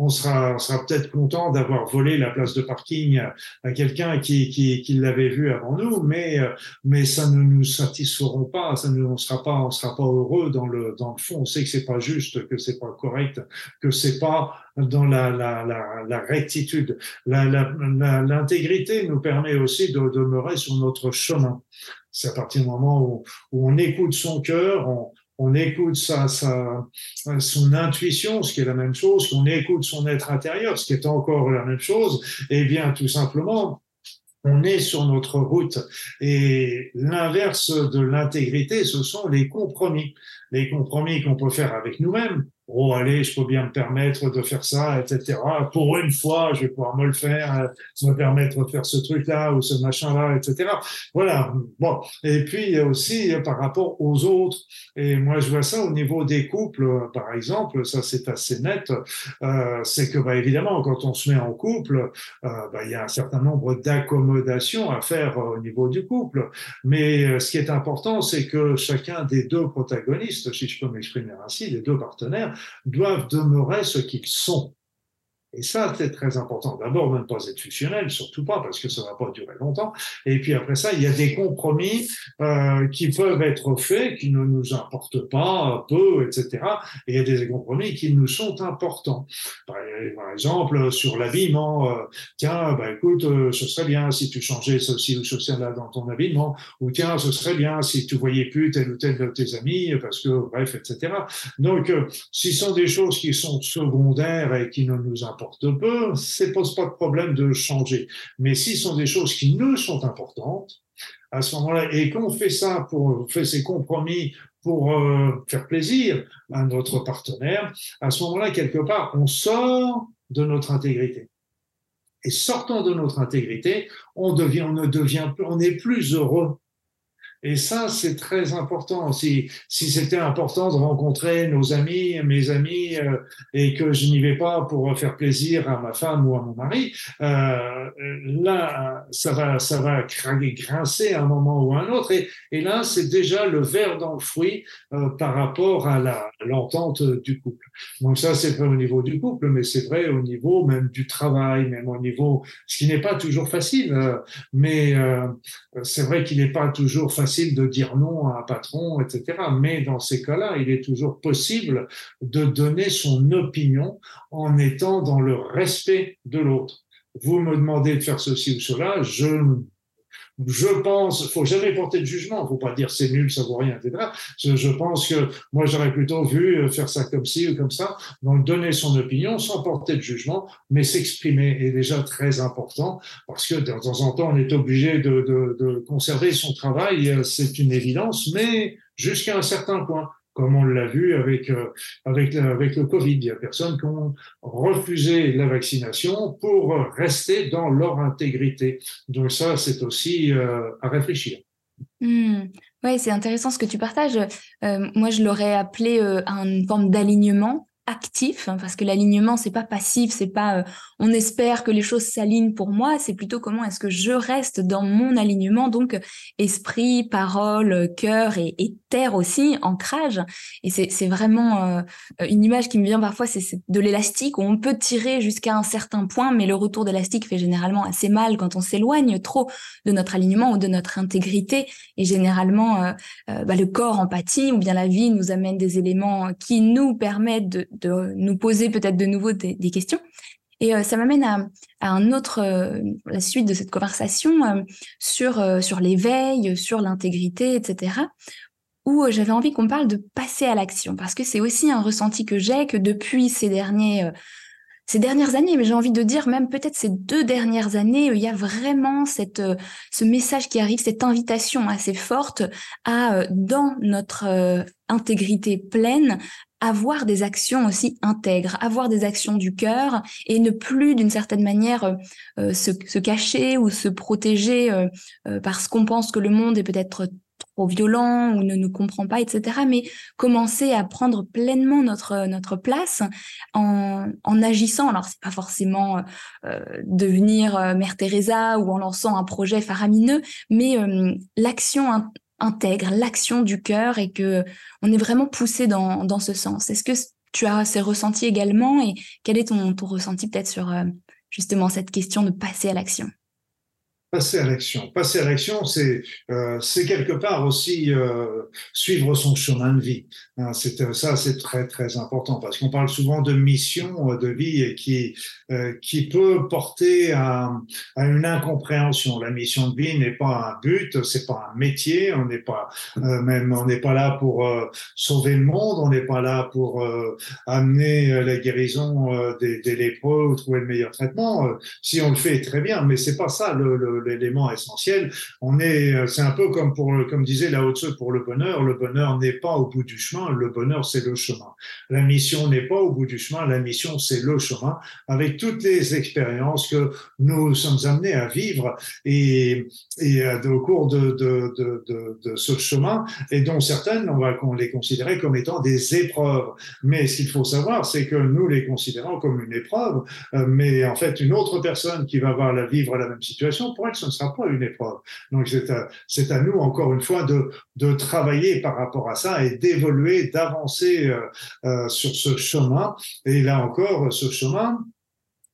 on sera, on sera peut-être content d'avoir volé la place de parking à quelqu'un qui, qui, qui l'avait vu avant nous, mais, mais ça ne nous satisferont pas, ça ne, on sera pas, on sera pas heureux dans le, dans le fond. On sait que c'est pas juste, que c'est pas correct, que c'est pas dans la, la, la, la rectitude. L'intégrité nous permet aussi de demeurer sur notre chemin. C'est à partir du moment où, où on écoute son cœur, on, on écoute sa, son intuition, ce qui est la même chose, qu'on écoute son être intérieur, ce qui est encore la même chose, eh bien, tout simplement, on est sur notre route. Et l'inverse de l'intégrité, ce sont les compromis. Les compromis qu'on peut faire avec nous-mêmes, oh allez, je peux bien me permettre de faire ça, etc. Pour une fois, je vais pouvoir me le faire, me permettre de faire ce truc-là ou ce machin-là, etc. Voilà. Bon. Et puis aussi par rapport aux autres. Et moi, je vois ça au niveau des couples, par exemple. Ça, c'est assez net. Euh, c'est que, bah, évidemment, quand on se met en couple, euh, bah, il y a un certain nombre d'accommodations à faire au niveau du couple. Mais euh, ce qui est important, c'est que chacun des deux protagonistes, si je peux m'exprimer ainsi, les deux partenaires, doivent demeurer ce qu'ils sont. Et ça, c'est très important. D'abord, ne pas être fusionnel, surtout pas, parce que ça va pas durer longtemps. Et puis après ça, il y a des compromis euh, qui peuvent être faits, qui ne nous importent pas peu, etc. Et il y a des compromis qui nous sont importants. Par, exemple, sur l'habillement, euh, tiens, bah, écoute, euh, ce serait bien si tu changeais ceci ou ceci-là dans ton habillement, ou tiens, ce serait bien si tu voyais plus tel ou tel de tes amis, parce que, bref, etc. Donc, euh, si ce sont des choses qui sont secondaires et qui ne nous importent importe peu, ça ne pose pas de problème de changer. Mais si ce sont des choses qui nous sont importantes, à ce moment-là, et qu'on fait ça pour faire ces compromis pour euh, faire plaisir à notre partenaire, à ce moment-là, quelque part, on sort de notre intégrité. Et sortant de notre intégrité, on devient, on ne devient, on est plus heureux et ça, c'est très important. Si, si c'était important de rencontrer nos amis, mes amis, euh, et que je n'y vais pas pour faire plaisir à ma femme ou à mon mari, euh, là, ça va, ça va grincer à un moment ou à un autre. Et, là, c'est déjà le verre dans le fruit euh, par rapport à la l'entente du couple. Donc ça, c'est vrai au niveau du couple, mais c'est vrai au niveau même du travail, même au niveau, ce qui n'est pas toujours facile. Euh, mais c'est vrai qu'il n'est pas toujours facile de dire non à un patron, etc. Mais dans ces cas-là, il est toujours possible de donner son opinion en étant dans le respect de l'autre. Vous me demandez de faire ceci ou cela, je je pense, faut jamais porter de jugement, faut pas dire c'est nul, ça vaut rien, etc. Je, pense que moi j'aurais plutôt vu euh, faire ça comme ci ou comme ça, donc donner son opinion sans porter de jugement, mais s'exprimer est déjà très important parce que de temps en temps on est obligé de, de, de conserver son travail, euh, c'est une évidence, mais jusqu'à un certain point comme on l'a vu avec, euh, avec, avec le Covid. Il y a personnes qui ont refusé la vaccination pour rester dans leur intégrité. Donc ça, c'est aussi euh, à réfléchir. Mmh. Oui, c'est intéressant ce que tu partages. Euh, moi, je l'aurais appelé une forme d'alignement actif, hein, parce que l'alignement c'est pas passif, c'est pas euh, on espère que les choses s'alignent pour moi, c'est plutôt comment est-ce que je reste dans mon alignement, donc esprit, parole, cœur et, terre aussi, ancrage. Et c'est vraiment euh, une image qui me vient parfois, c'est de l'élastique où on peut tirer jusqu'à un certain point, mais le retour d'élastique fait généralement assez mal quand on s'éloigne trop de notre alignement ou de notre intégrité. Et généralement, euh, bah, le corps empathie ou bien la vie nous amène des éléments qui nous permettent de, de nous poser peut-être de nouveau des, questions. Et euh, ça m'amène à, un autre, euh, la suite de cette conversation euh, sur, sur l'éveil, sur l'intégrité, etc., où j'avais envie qu'on parle de passer à l'action, parce que c'est aussi un ressenti que j'ai que depuis ces derniers ces dernières années, mais j'ai envie de dire même peut-être ces deux dernières années, il y a vraiment cette, ce message qui arrive, cette invitation assez forte à, dans notre intégrité pleine, avoir des actions aussi intègres, avoir des actions du cœur et ne plus d'une certaine manière euh, euh, se, cacher ou se protéger euh, parce qu'on pense que le monde est peut-être trop violent ou ne nous comprend pas, etc. Mais commencer à prendre pleinement notre notre place en, en agissant. Alors c'est pas forcément devenir Mère Teresa ou en lançant un projet faramineux, mais l'action intègre l'action du cœur et que on est vraiment poussé dans, dans ce sens. Est-ce que tu as ces ressentis également et quel est ton, ton ressenti peut-être sur euh, justement cette question de passer à l'action? Passer à l'action. Passer à l'action, c'est euh, quelque part aussi euh, suivre son chemin de vie. Hein, c'est euh, ça, c'est très très important parce qu'on parle souvent de mission euh, de vie et qui euh, qui peut porter à, à, une incompréhension. La mission de vie n'est pas un but, c'est pas un métier. On n'est pas même on n'est pas là pour sauver le monde. On n'est pas là pour amener la guérison des, des lépreux ou trouver le meilleur traitement. si on le fait très bien, mais c'est pas ça le, le l'élément essentiel. On est, euh, c'est un peu comme pour, comme disait Lao Tzu pour le bonheur. Le bonheur n'est pas au bout du chemin. Le bonheur, c'est le chemin. La mission n'est pas au bout du chemin. La mission, c'est le chemin avec toutes les expériences que nous sommes amenés à vivre et, et euh, au cours de, de, de, de, ce chemin et dont certaines, on va les considérer comme étant des épreuves. Mais ce qu'il faut savoir, c'est que nous les considérons comme une épreuve, euh, mais en fait, une autre personne qui va voir la vivre la même situation pourrait ce ne sera pas une épreuve. Donc c'est à, c'est à nous, encore une fois, de, de travailler par rapport à ça et d'évoluer, d'avancer euh, euh, sur ce chemin. Et là encore, ce chemin,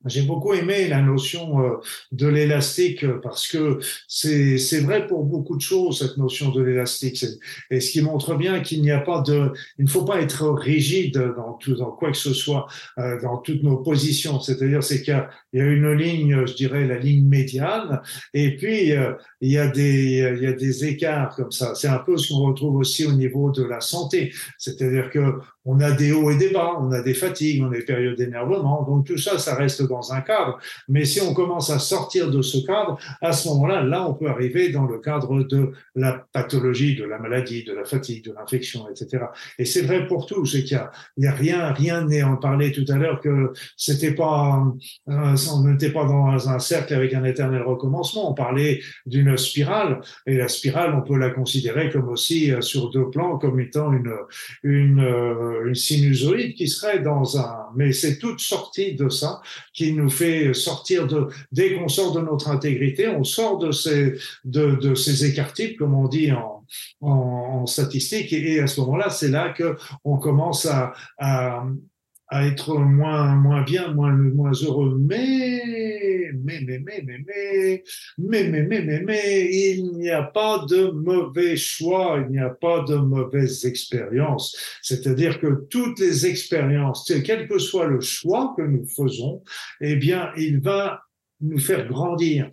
j'ai beaucoup aimé la notion euh, de l'élastique parce que c'est vrai pour beaucoup de choses cette notion de l'élastique. Et ce qui montre bien qu'il n'y a pas de il ne faut pas être rigide dans tout dans quoi que ce soit euh, dans toutes nos positions. C'est-à-dire c'est qu'il y, a une ligne je dirais la ligne médiane et puis euh, il y a des il y a des écarts comme ça. C'est un peu ce qu'on retrouve aussi au niveau de la santé. C'est-à-dire que on a des hauts et des bas, on a des fatigues, on a des périodes d'énervement. Donc tout ça, ça reste dans un cadre. Mais si on commence à sortir de ce cadre, à ce moment-là, là, on peut arriver dans le cadre de la pathologie, de la maladie, de la fatigue, de l'infection, etc. Et c'est vrai pour tout. C'est qu'il y a, rien, rien n'est en parler tout à l'heure que c'était pas, euh, on n'était pas dans un cercle avec un éternel recommencement. On parlait d'une spirale. Et la spirale, on peut la considérer comme aussi euh, sur deux plans, comme étant une, une euh, une sinusoïde qui serait dans un, mais c'est toute sortie de ça qui nous fait sortir de, dès qu'on sort de notre intégrité, on sort de ces, de, de ces écarts comme on dit en, en, en statistique, et, à ce moment-là, c'est là que on commence à, à à être moins moins bien, moins moins heureux. Mais mais mais mais mais mais mais mais mais mais mais il n'y a pas de mauvais choix, il n'y a pas de mauvaise expérience. C'est-à-dire que toutes les expériences, quel que soit le choix que nous faisons, eh bien, il va nous faire grandir.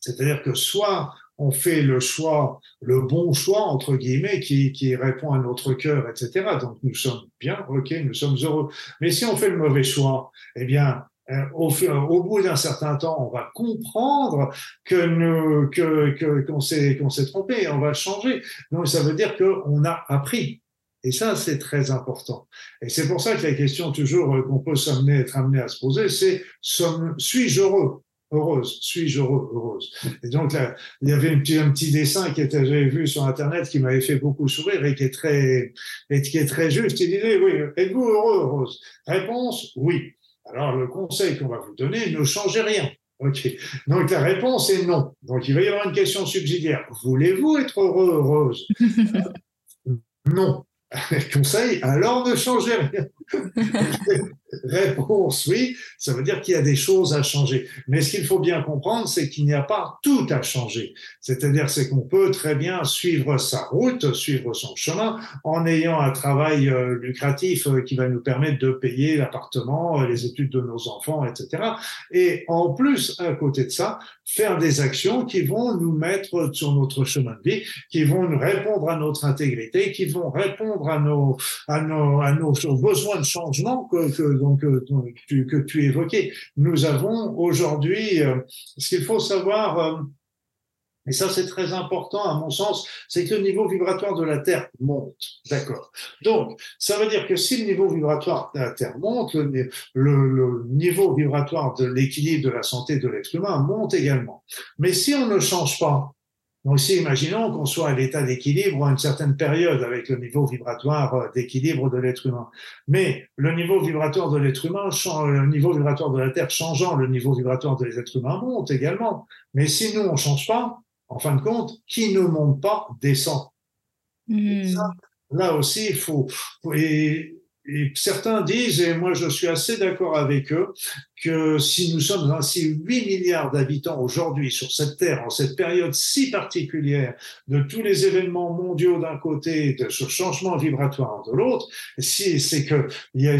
C'est-à-dire que soit on fait le choix, le bon choix, entre guillemets, qui, qui répond à notre cœur, etc. Donc nous sommes bien, ok, nous sommes heureux. Mais si on fait le mauvais choix, eh bien, euh, au, bout d'un certain temps, on va comprendre que nous, que, qu'on s'est, qu'on s'est trompé, on va changer. Donc ça veut dire qu'on a appris. Et ça, c'est très important. Et c'est pour ça que la question toujours qu'on peut s'amener, être amené à se poser, c'est suis-je heureux? Heureuse, suis-je heureux, heureuse. Et donc là, il y avait un petit, un petit dessin qui était, j'avais vu sur Internet qui m'avait fait beaucoup sourire et qui est très, et qui est très juste. Il disait, oui, êtes-vous heureux, heureuse? Réponse, oui. Alors, le conseil qu'on va vous donner, ne changez rien. OK. Donc, la réponse est non. Donc, il va y avoir une question subsidiaire. Voulez-vous être heureux, heureuse? non. Conseil, alors ne changez rien. Réponse oui, ça veut dire qu'il y a des choses à changer. Mais ce qu'il faut bien comprendre, c'est qu'il n'y a pas tout à changer. C'est-à-dire, c'est qu'on peut très bien suivre sa route, suivre son chemin, en ayant un travail euh, lucratif euh, qui va nous permettre de payer l'appartement, euh, les études de nos enfants, etc. Et en plus, à côté de ça, faire des actions qui vont nous mettre sur notre chemin de vie, qui vont nous répondre à notre intégrité, qui vont répondre à nos, à nos, à nos besoins de changement que, que, tu, évoquais. Nous avons aujourd'hui, ce qu'il faut savoir, et ça, c'est très important, à mon sens, c'est que le niveau vibratoire de la Terre monte. D'accord. Donc, ça veut dire que si le niveau vibratoire de la Terre monte, le, niveau vibratoire de l'équilibre de la santé de l'être humain monte également. Mais si on ne change pas, donc si imaginons qu'on soit à l'état d'équilibre à une certaine période avec le niveau vibratoire euh, d'équilibre de l'être humain, mais le niveau vibratoire de l'être humain, le niveau vibratoire de la Terre changeant, le niveau vibratoire de l'être humain monte également. Mais si nous, on change pas, en fin de compte, qui ne monte pas descend. Hmm. là aussi, il faut, et, certains disent, et moi je suis assez d'accord avec eux, que si nous sommes ainsi 8 milliards d'habitants aujourd'hui sur cette Terre, en cette période si particulière de tous les événements mondiaux d'un côté, de ce changement vibratoire de l'autre, si c'est que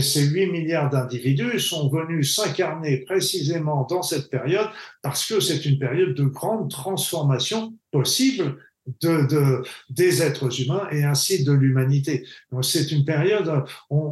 ces 8 milliards d'individus sont venus s'incarner précisément dans cette période parce que c'est une période de grande transformation possible de, de, des êtres humains et ainsi de l'humanité. C'est une période,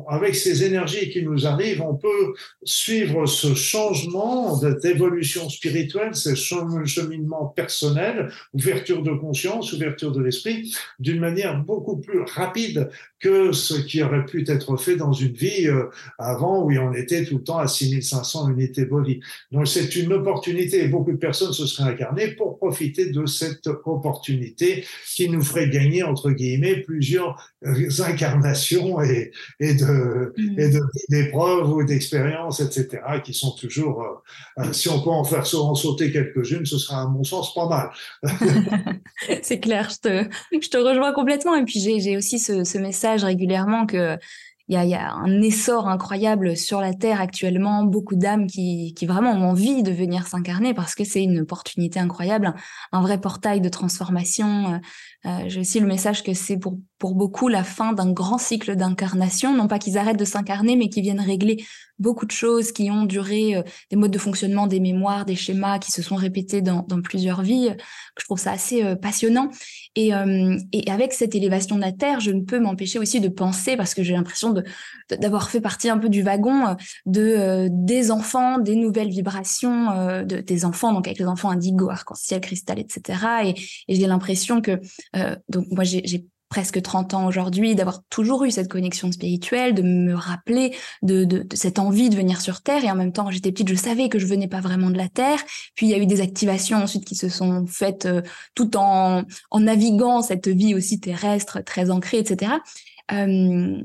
avec ces énergies qui nous arrivent, on peut suivre ce changement d'évolution spirituelle, ce cheminement personnel, ouverture de conscience, ouverture de l'esprit, d'une manière beaucoup plus rapide que ce qui aurait pu être fait dans une vie euh, avant où on était tout le temps à 6500 unités body. Donc c'est une opportunité et beaucoup de personnes se seraient incarnées pour profiter de cette opportunité qui nous ferait gagner, entre guillemets, plusieurs euh, incarnations et, et de, mm. et d'épreuves ou d'expériences, etc., qui sont toujours, euh, si on peut en faire en sauter quelques-unes, ce sera à mon sens pas mal. c'est clair, je te, je te rejoins complètement. Et puis j'ai aussi ce, ce message régulièrement que il y a, un essor incroyable sur la Terre actuellement, beaucoup d'âmes qui, qui vraiment ont envie de venir s'incarner parce que c'est une opportunité incroyable, un vrai portail de transformation. Euh, j'ai aussi le message que c'est pour, pour beaucoup la fin d'un grand cycle d'incarnation, non pas qu'ils arrêtent de s'incarner, mais qu'ils viennent régler beaucoup de choses qui ont duré, euh, des modes de fonctionnement, des mémoires, des schémas qui se sont répétés dans, dans plusieurs vies. je trouve ça assez euh, passionnant. Et, et, avec cette élévation de la Terre, je ne peux m'empêcher aussi de penser, parce que j'ai l'impression de, d'avoir fait partie un peu du wagon de des enfants, des nouvelles vibrations, de, des enfants, donc avec les enfants indigo, arc-en-ciel, cristal, etc. Et, et j'ai l'impression que, donc moi j'ai presque 30 ans aujourd'hui, d'avoir toujours eu cette connexion spirituelle, de me rappeler de, de, de, cette envie de venir sur Terre. Et en même temps, quand j'étais petite, je savais que je venais pas vraiment de la Terre. Puis il y a eu des activations ensuite qui se sont faites euh, tout en, en naviguant cette vie aussi terrestre, très ancrée, etc. Euh,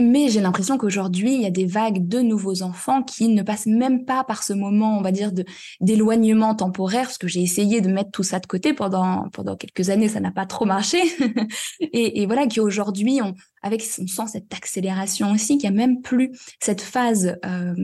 mais j'ai l'impression qu'aujourd'hui, il y a des vagues de nouveaux enfants qui ne passent même pas par ce moment, on va dire, d'éloignement temporaire, parce que j'ai essayé de mettre tout ça de côté pendant pendant quelques années, ça n'a pas trop marché. et, et, voilà, qui aujourd'hui ont avec on sent cette accélération aussi, qu'il n'y a même plus cette phase euh,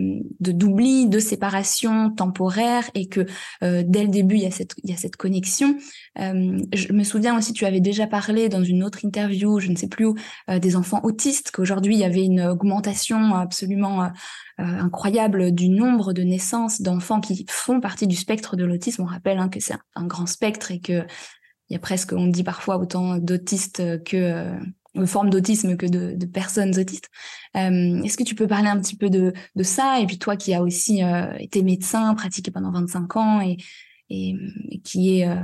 d'oubli, de séparation temporaire, et que euh, dès le début il y a cette il y a cette connexion. Euh, je me souviens aussi, tu avais déjà parlé dans une autre interview, je ne sais plus où, des enfants autistes, qu'aujourd'hui il y avait une augmentation absolument incroyable du nombre de naissances d'enfants qui font partie du spectre de l'autisme. On rappelle hein, que c'est un, un, grand spectre et que il y a presque, on dit parfois autant d'autistes que de forme d'autisme que de, de, personnes autistes. Euh, Est-ce que tu peux parler un petit peu de, de ça Et puis toi qui as aussi euh, été médecin, pratiqué pendant 25 ans et, et, qui est euh,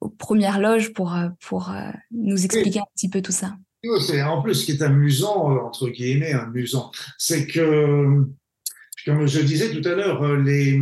aux premières loges pour, pour nous expliquer un petit peu tout ça? C'est en plus ce qui est amusant, entre guillemets, amusant, c'est que, comme je disais tout à l'heure, les,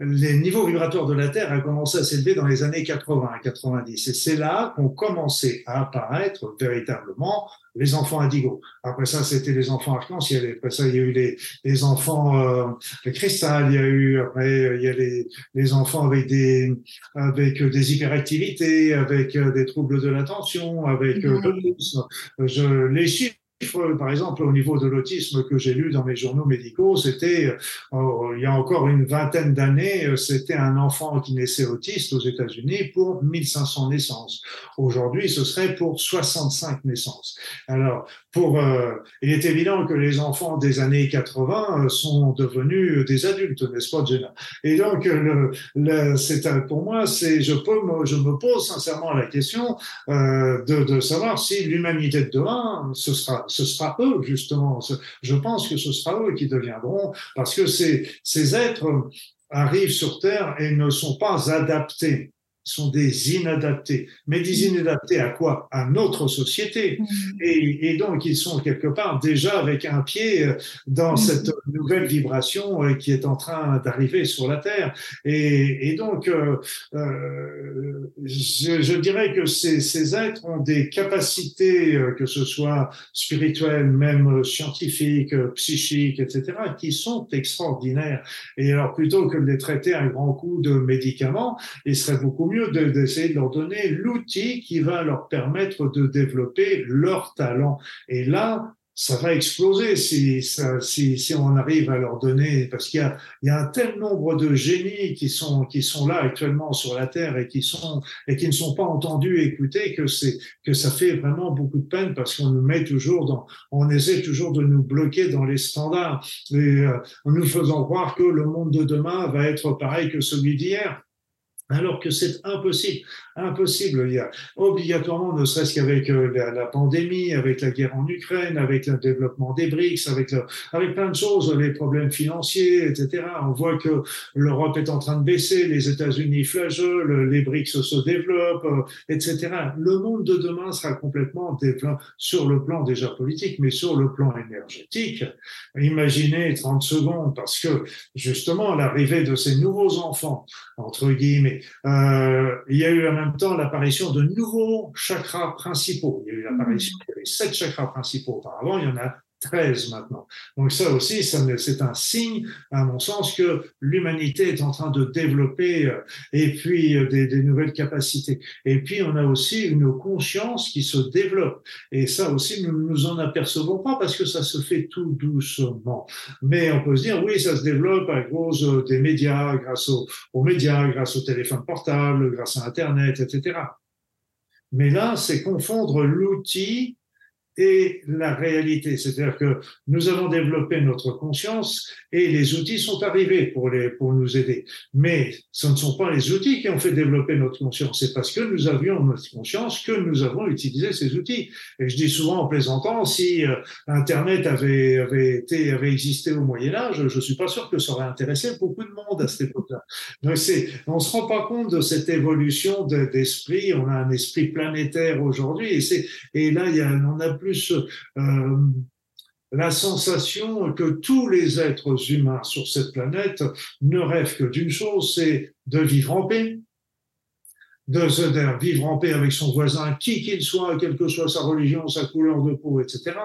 les niveaux vibratoires de la Terre ont commencé à s'élever dans les années 80 et 90. Et c'est là qu'ont commencé à apparaître véritablement les enfants indigos. Après ça, c'était les enfants arc-en-ciel. Après ça, il y a eu les, les enfants euh, cristal. Il y a eu après, il y a les, les enfants avec des avec des hyperactivités, avec euh, des troubles de l'attention, avec euh, l'autisme. Je les chiffres par exemple, au niveau de l'autisme que j'ai lu dans mes journaux médicaux, c'était, euh, il y a encore une vingtaine d'années, euh, c'était un enfant qui naissait autiste aux États-Unis pour 1500 naissances. Aujourd'hui, ce serait pour 65 naissances. Alors, pour, euh, il est évident que les enfants des années 80 sont devenus des adultes, n'est-ce pas, Jenna? Et donc, le, le, c'est pour moi, c'est, je peux, me, je me pose sincèrement la question de, de savoir si l'humanité de demain, ce sera ce sera eux justement. Je pense que ce sera eux qui deviendront, parce que ces, êtres arrivent sur Terre et ne sont pas adaptés sont des inadaptés. Mais des inadaptés à quoi? À notre société. Mm. Et, donc, ils sont quelque part déjà avec un pied euh, dans mm. cette nouvelle vibration euh, qui est en train d'arriver sur la Terre. Et, donc, euh, je, dirais que ces, ces, êtres ont des capacités, que ce soit spirituelles, même scientifiques, psychiques, etc., qui sont extraordinaires. Et alors, plutôt que de les traiter à un grand coup de médicaments, il serait beaucoup mieux d'essayer de, leur donner l'outil qui va leur permettre de développer leur talent. Et là, ça va exploser si, si, si, on arrive à leur donner, parce qu'il y y a un tel nombre de génies qui sont, qui sont là actuellement sur la Terre et qui, sont, et qui ne sont pas entendus écoutés que, que ça fait vraiment beaucoup de peine parce qu'on nous met toujours dans, on essaie toujours de nous bloquer dans les standards et, euh, en nous faisant croire que le monde de demain va être pareil que celui d'hier alors que c'est impossible impossible. Il y a obligatoirement, ne serait-ce qu'avec euh, la, pandémie, avec la guerre en Ukraine, avec le développement des BRICS, avec, avec plein de choses, les problèmes financiers, etc. On voit que l'Europe est en train de baisser, les États-Unis flageolent, les BRICS se développent, euh, etc. Le monde de demain sera complètement sur le plan déjà politique, mais sur le plan énergétique. Imaginez 30 secondes, parce que justement, l'arrivée de ces nouveaux enfants, entre guillemets, euh, il y a eu un temps l'apparition de nouveaux chakras principaux. Il y a eu l'apparition, il y avait sept chakras principaux auparavant, il y en a 13 maintenant. Donc ça aussi, c'est un signe, à mon sens, que l'humanité est en train de développer euh, et puis euh, des, des, nouvelles capacités. Et puis on a aussi une conscience qui se développe. Et ça aussi, nous nous en apercevons pas parce que ça se fait tout doucement. Mais on peut se dire, oui, ça se développe à cause euh, des médias, grâce aux, aux médias, grâce au téléphone portable, grâce à Internet, etc. Mais là, c'est confondre l'outil et la réalité. C'est-à-dire que nous avons développé notre conscience et les outils sont arrivés pour, les, pour nous aider. Mais ce ne sont pas les outils qui ont fait développer notre conscience. C'est parce que nous avions notre conscience que nous avons utilisé ces outils. Et je dis souvent en plaisantant, si euh, Internet avait, avait, été, avait existé au Moyen Âge, je suis pas sûr que ça aurait intéressé beaucoup de monde à cette époque-là. Donc on se rend pas compte de cette évolution d'esprit. On a un esprit planétaire aujourd'hui et là, il y on a plus euh, la sensation que tous les êtres humains sur cette planète ne rêvent que d'une chose, c'est de vivre en paix, de, vivre en paix avec son voisin, qui qu'il soit, quelle que soit sa religion, sa couleur de peau, etc.,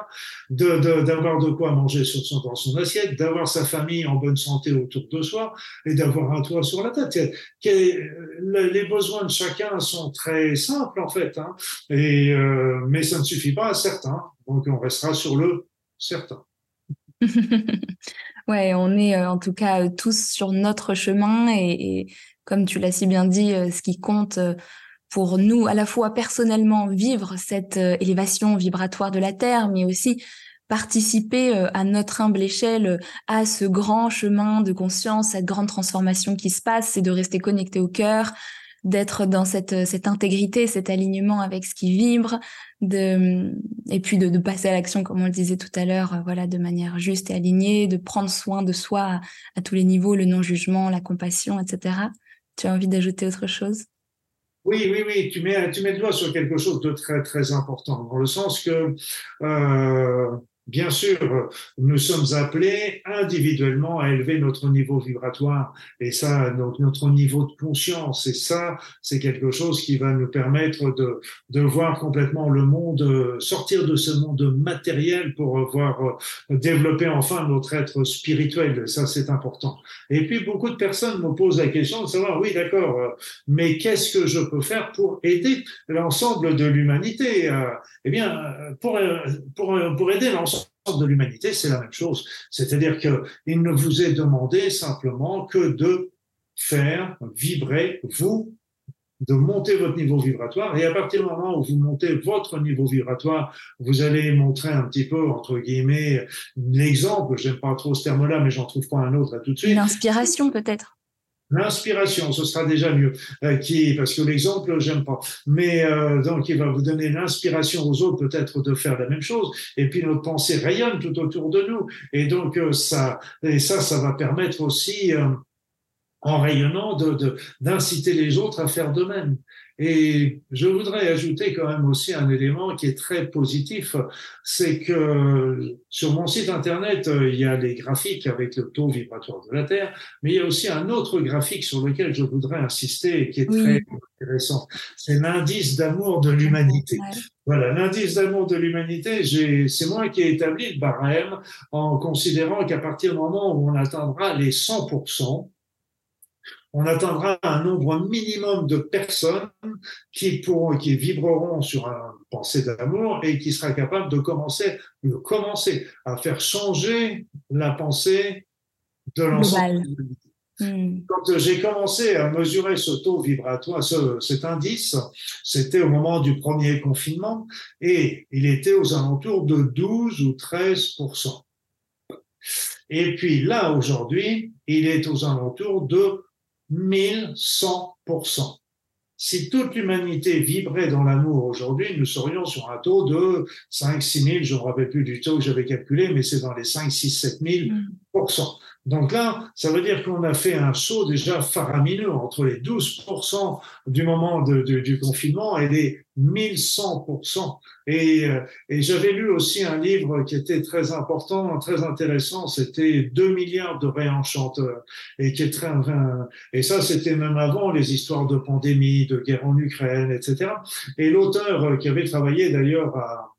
d'avoir de, quoi manger sur son, dans son assiette, d'avoir sa famille en bonne santé autour de soi et d'avoir un toit sur la tête. Les besoins de chacun sont très simples en fait, hein, et, euh, mais ça ne suffit pas à certains, donc on restera sur le certain. ouais, on est euh, en tout cas tous sur notre chemin et comme tu l'as si bien dit, euh, ce qui compte euh, pour nous, à la fois personnellement, vivre cette euh, élévation vibratoire de la Terre, mais aussi participer à notre humble échelle à ce grand chemin de conscience, cette grande transformation qui se passe, c'est de rester connecté au cœur, d'être dans cette, cette intégrité, cet alignement avec ce qui vibre, de, et puis de, de passer à l'action, comme on le disait tout à l'heure, voilà, de manière juste et alignée, de prendre soin de soi à, à tous les niveaux, le non-jugement, la compassion, etc. Tu as envie d'ajouter autre chose? Oui, oui, oui, tu mets, tu mets le doigt sur quelque chose de très, très important, dans le sens que euh, Bien sûr, nous sommes appelés individuellement à élever notre niveau vibratoire et ça, notre niveau de conscience. Et ça, c'est quelque chose qui va nous permettre de, de voir complètement le monde, sortir de ce monde matériel pour voir euh, développer enfin notre être spirituel. Ça, c'est important. Et puis, beaucoup de personnes me posent la question de savoir, oui, d'accord, euh, mais qu'est-ce que je peux faire pour aider l'ensemble de l'humanité? Euh, eh bien, pour, pour, pour aider l'ensemble de l'humanité, c'est la même chose. C'est-à-dire qu'il ne vous est demandé simplement que de faire vibrer vous, de monter votre niveau vibratoire. Et à partir du moment où vous montez votre niveau vibratoire, vous allez montrer un petit peu, entre guillemets, l'exemple. J'aime pas trop ce terme-là, mais j'en trouve pas un autre à tout de suite. L'inspiration peut-être. L'inspiration, ce sera déjà mieux. Euh, parce que l'exemple, j'aime pas. Mais euh, donc, il va vous donner l'inspiration aux autres, peut-être de faire la même chose. Et puis notre pensée rayonne tout autour de nous. Et donc euh, ça, ça, va permettre aussi, en rayonnant, d'inciter les autres à faire de même. Et je voudrais ajouter quand même aussi un élément qui est très positif, c'est que sur mon site internet, il y a les graphiques avec le taux vibratoire de la Terre, mais il y a aussi un autre graphique sur lequel je voudrais insister et qui est très intéressant. C'est l'indice d'amour de l'humanité. Voilà, l'indice d'amour de l'humanité, c'est moi qui ai établi le barème en considérant qu'à partir du moment où on atteindra les 100%, on atteindra un nombre minimum de personnes qui pourront, qui vibreront sur un pensée d'amour et qui sera capable de commencer, de commencer à faire changer la pensée de l'ensemble. Hmm. Quand j'ai commencé à mesurer ce taux vibratoire, cet indice, c'était au moment du premier confinement et il était aux alentours de 12 ou 13% Et puis là, aujourd'hui, il est aux alentours de 1100%. Si toute l'humanité vibrait dans l'amour aujourd'hui, nous serions sur un taux de 5, 6 000, je ne me rappelle plus du taux que j'avais calculé, mais c'est dans les 5, 6, 7 000 donc là, ça veut dire qu'on a fait un saut déjà faramineux entre les 12% du moment du confinement et les 1100%. Et, euh, et j'avais lu aussi un livre qui était très important, très intéressant, c'était 2 milliards de réenchanteurs. Et, qui est très, et ça, c'était même avant les histoires de pandémie, de guerre en Ukraine, etc. Et l'auteur euh, qui avait travaillé d'ailleurs à,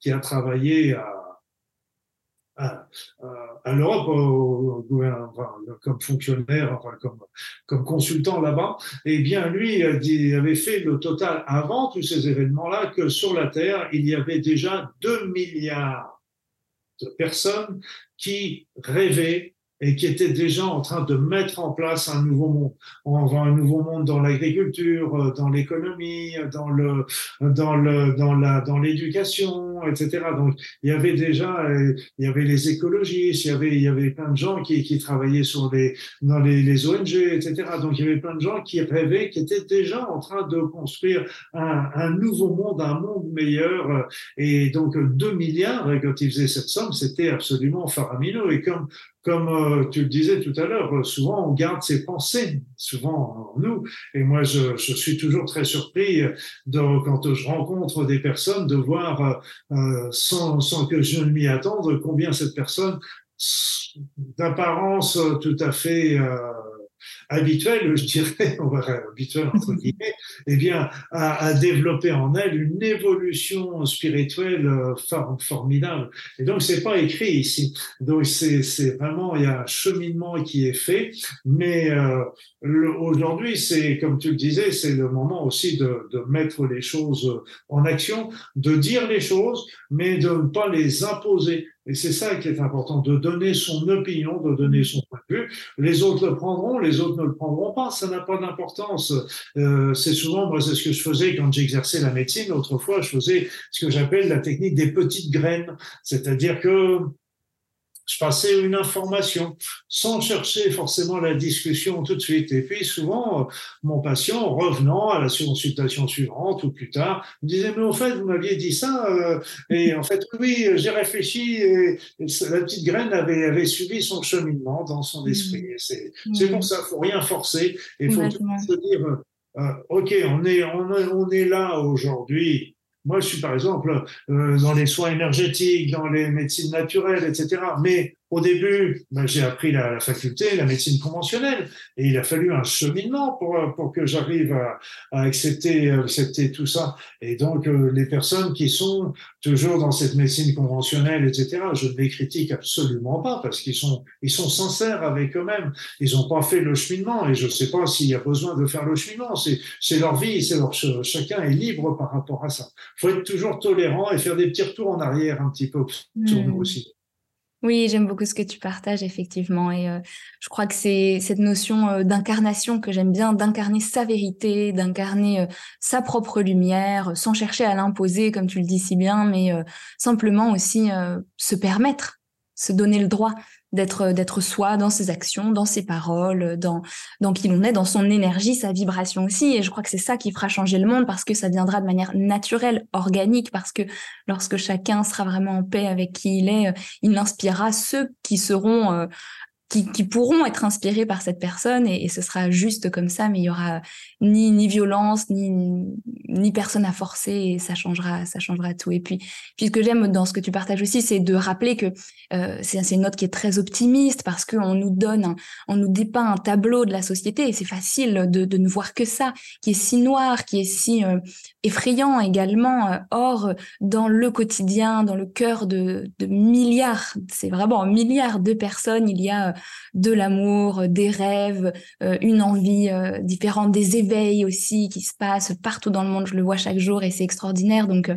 qui a travaillé à, à, à l'Europe comme fonctionnaire, comme consultant là-bas, eh bien lui avait fait le total avant tous ces événements-là que sur la Terre, il y avait déjà 2 milliards de personnes qui rêvaient et qui était déjà en train de mettre en place un nouveau monde. Un nouveau monde dans l'agriculture, euh, dans l'économie, dans le, dans le, dans la, dans l'éducation, etc. Donc, il y avait déjà, euh, il y avait les écologistes, il y avait, il y avait plein de gens qui, qui travaillaient sur les, dans les, les ONG, etc. Donc, il y avait plein de gens qui rêvaient, qui étaient déjà en train de construire un, un nouveau monde, un monde meilleur. Et donc, 2 milliards, quand ils faisaient cette somme, c'était absolument faramineux. Et comme comme euh, tu le disais tout à l'heure, euh, souvent on garde ses pensées, souvent en nous. Et moi, je, je suis toujours très surpris de, quand je rencontre des personnes de voir, euh, sans, sans que je ne m'y attende, combien cette personne, d'apparence tout à fait euh, habituelle, je dirais, on va habituelle entre guillemets, eh bien, à, à, développer en elle une évolution spirituelle euh, formidable. Et donc, c'est pas écrit ici. Donc, c'est vraiment, il y a un cheminement qui est fait, mais euh, aujourd'hui, c'est, comme tu le disais, c'est le moment aussi de, de mettre les choses en action, de dire les choses, mais de ne pas les imposer. Et c'est ça qui est important, de donner son opinion, de donner son point de vue. Les autres le prendront, les autres ne le prendront pas, ça n'a pas d'importance. Euh, c'est souvent, moi, c'est ce que je faisais quand j'exerçais la médecine. Autrefois, je faisais ce que j'appelle la technique des petites graines. C'est-à-dire que je passais une information sans chercher forcément la discussion tout de suite. Et puis souvent, mon patient, revenant à la consultation suivante ou plus tard, me disait, mais en fait, vous m'aviez dit ça, euh, et en fait, oui, j'ai réfléchi, et la petite graine avait, avait suivi son cheminement dans son esprit. C'est mmh. pour ça, faut rien forcer, il faut se dire, euh, OK, on est, on on est là aujourd'hui moi, je suis par exemple euh, dans les soins énergétiques, dans les médecines naturelles, etc. Mais au début, ben, j'ai appris la, la, faculté, la médecine conventionnelle, et il a fallu un cheminement pour, pour que j'arrive à, à accepter, accepter tout ça. Et donc, euh, les personnes qui sont toujours dans cette médecine conventionnelle, etc., je ne les critique absolument pas parce qu'ils sont, ils sont sincères avec eux-mêmes. Ils n'ont pas fait le cheminement, et je ne sais pas s'il y a besoin de faire le cheminement. C'est, c'est leur vie, c'est leur, chacun est libre par rapport à ça. Il faut être toujours tolérant et faire des petits retours en arrière un petit peu sur nous mmh. aussi. Oui, j'aime beaucoup ce que tu partages, effectivement. Et euh, je crois que c'est cette notion euh, d'incarnation que j'aime bien, d'incarner sa vérité, d'incarner euh, sa propre lumière, sans chercher à l'imposer, comme tu le dis si bien, mais simplement aussi se permettre, se donner le droit d'être d'être soi dans ses actions, dans ses paroles, dans dans qui l'on est, dans son énergie, sa vibration aussi. Et je crois que c'est ça qui fera changer le monde parce que ça viendra de manière naturelle, organique, parce que lorsque chacun sera vraiment en paix avec qui il est, euh, il inspirera ceux qui seront euh, qui, pourront être inspirés par cette personne et, ce sera juste comme ça, mais il y aura ni, ni violence, ni, ni personne à forcer et ça changera, ça changera tout. Et puis, puis ce que j'aime dans ce que tu partages aussi, c'est de rappeler que euh, c'est une note qui est très optimiste parce qu'on nous donne, on nous dépeint un tableau de la société et c'est facile de, de ne voir que ça, qui est si noir, qui est si euh, effrayant également. Euh, or, dans le quotidien, dans le cœur de, de milliards, c'est vraiment milliards de personnes, il y a de l'amour, des rêves, euh, une envie euh, différente, des éveils aussi qui se passent partout dans le monde. Je le vois chaque jour et c'est extraordinaire. Donc euh,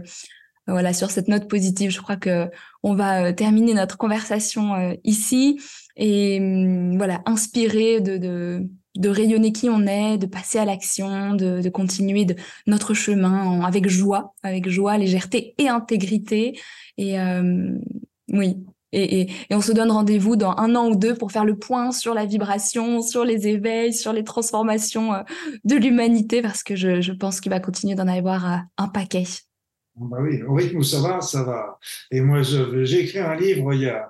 voilà, sur cette note positive, je crois que on va terminer notre conversation ici et hum, voilà, inspirer de, rayonner qui on est, de passer à l'action, de, continuer notre chemin avec joie, avec joie, légèreté et intégrité. Et oui, et, on se donne rendez-vous dans un an ou deux pour faire le point sur la vibration, sur les éveils, sur les transformations euh, de l'humanité, parce que je, pense qu'il va continuer d'en avoir euh, un paquet. Ah bah oui, au rythme où ça va, ça va. Et moi, j'ai écrit un livre, il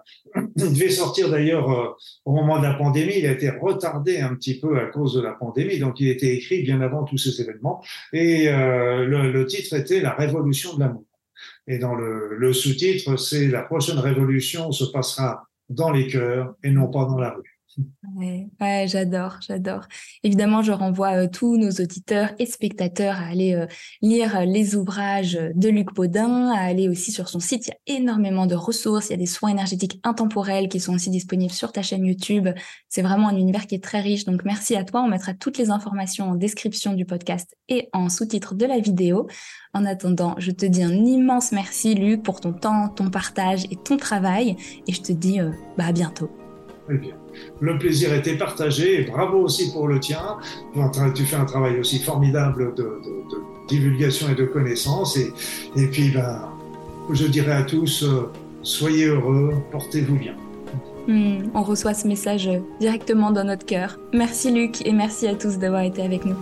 devait sortir d'ailleurs euh, au moment de la pandémie, il a été retardé un petit peu à cause de la pandémie, donc il était écrit bien avant tous ces événements. Et le titre était La révolution de l'amour. Et dans le, sous-titre, c'est la prochaine révolution se passera dans les cœurs et non pas dans la rue. Ouais, j'adore, j'adore. Évidemment, je renvoie euh, tous nos auditeurs et spectateurs à aller euh, lire euh, les ouvrages de Luc Baudin, à aller aussi sur son site. Il y a énormément de ressources. Il y a des soins énergétiques intemporels qui sont aussi disponibles sur ta chaîne YouTube. C'est vraiment un univers qui est très riche. Donc, merci à toi. On mettra toutes les informations en description du podcast et en sous-titre de la vidéo. En attendant, je te dis un immense merci, Luc, pour ton temps, ton partage et ton travail. Et je te dis bah, à bientôt. Très bien. Le plaisir était partagé et bravo aussi pour le tien. Tu fais un travail aussi formidable de, divulgation et de connaissance. Et, puis, ben, je dirais à tous, euh, soyez heureux, portez-vous bien. Hmm, on reçoit ce message directement dans notre cœur. Merci Luc et merci à tous d'avoir été avec nous.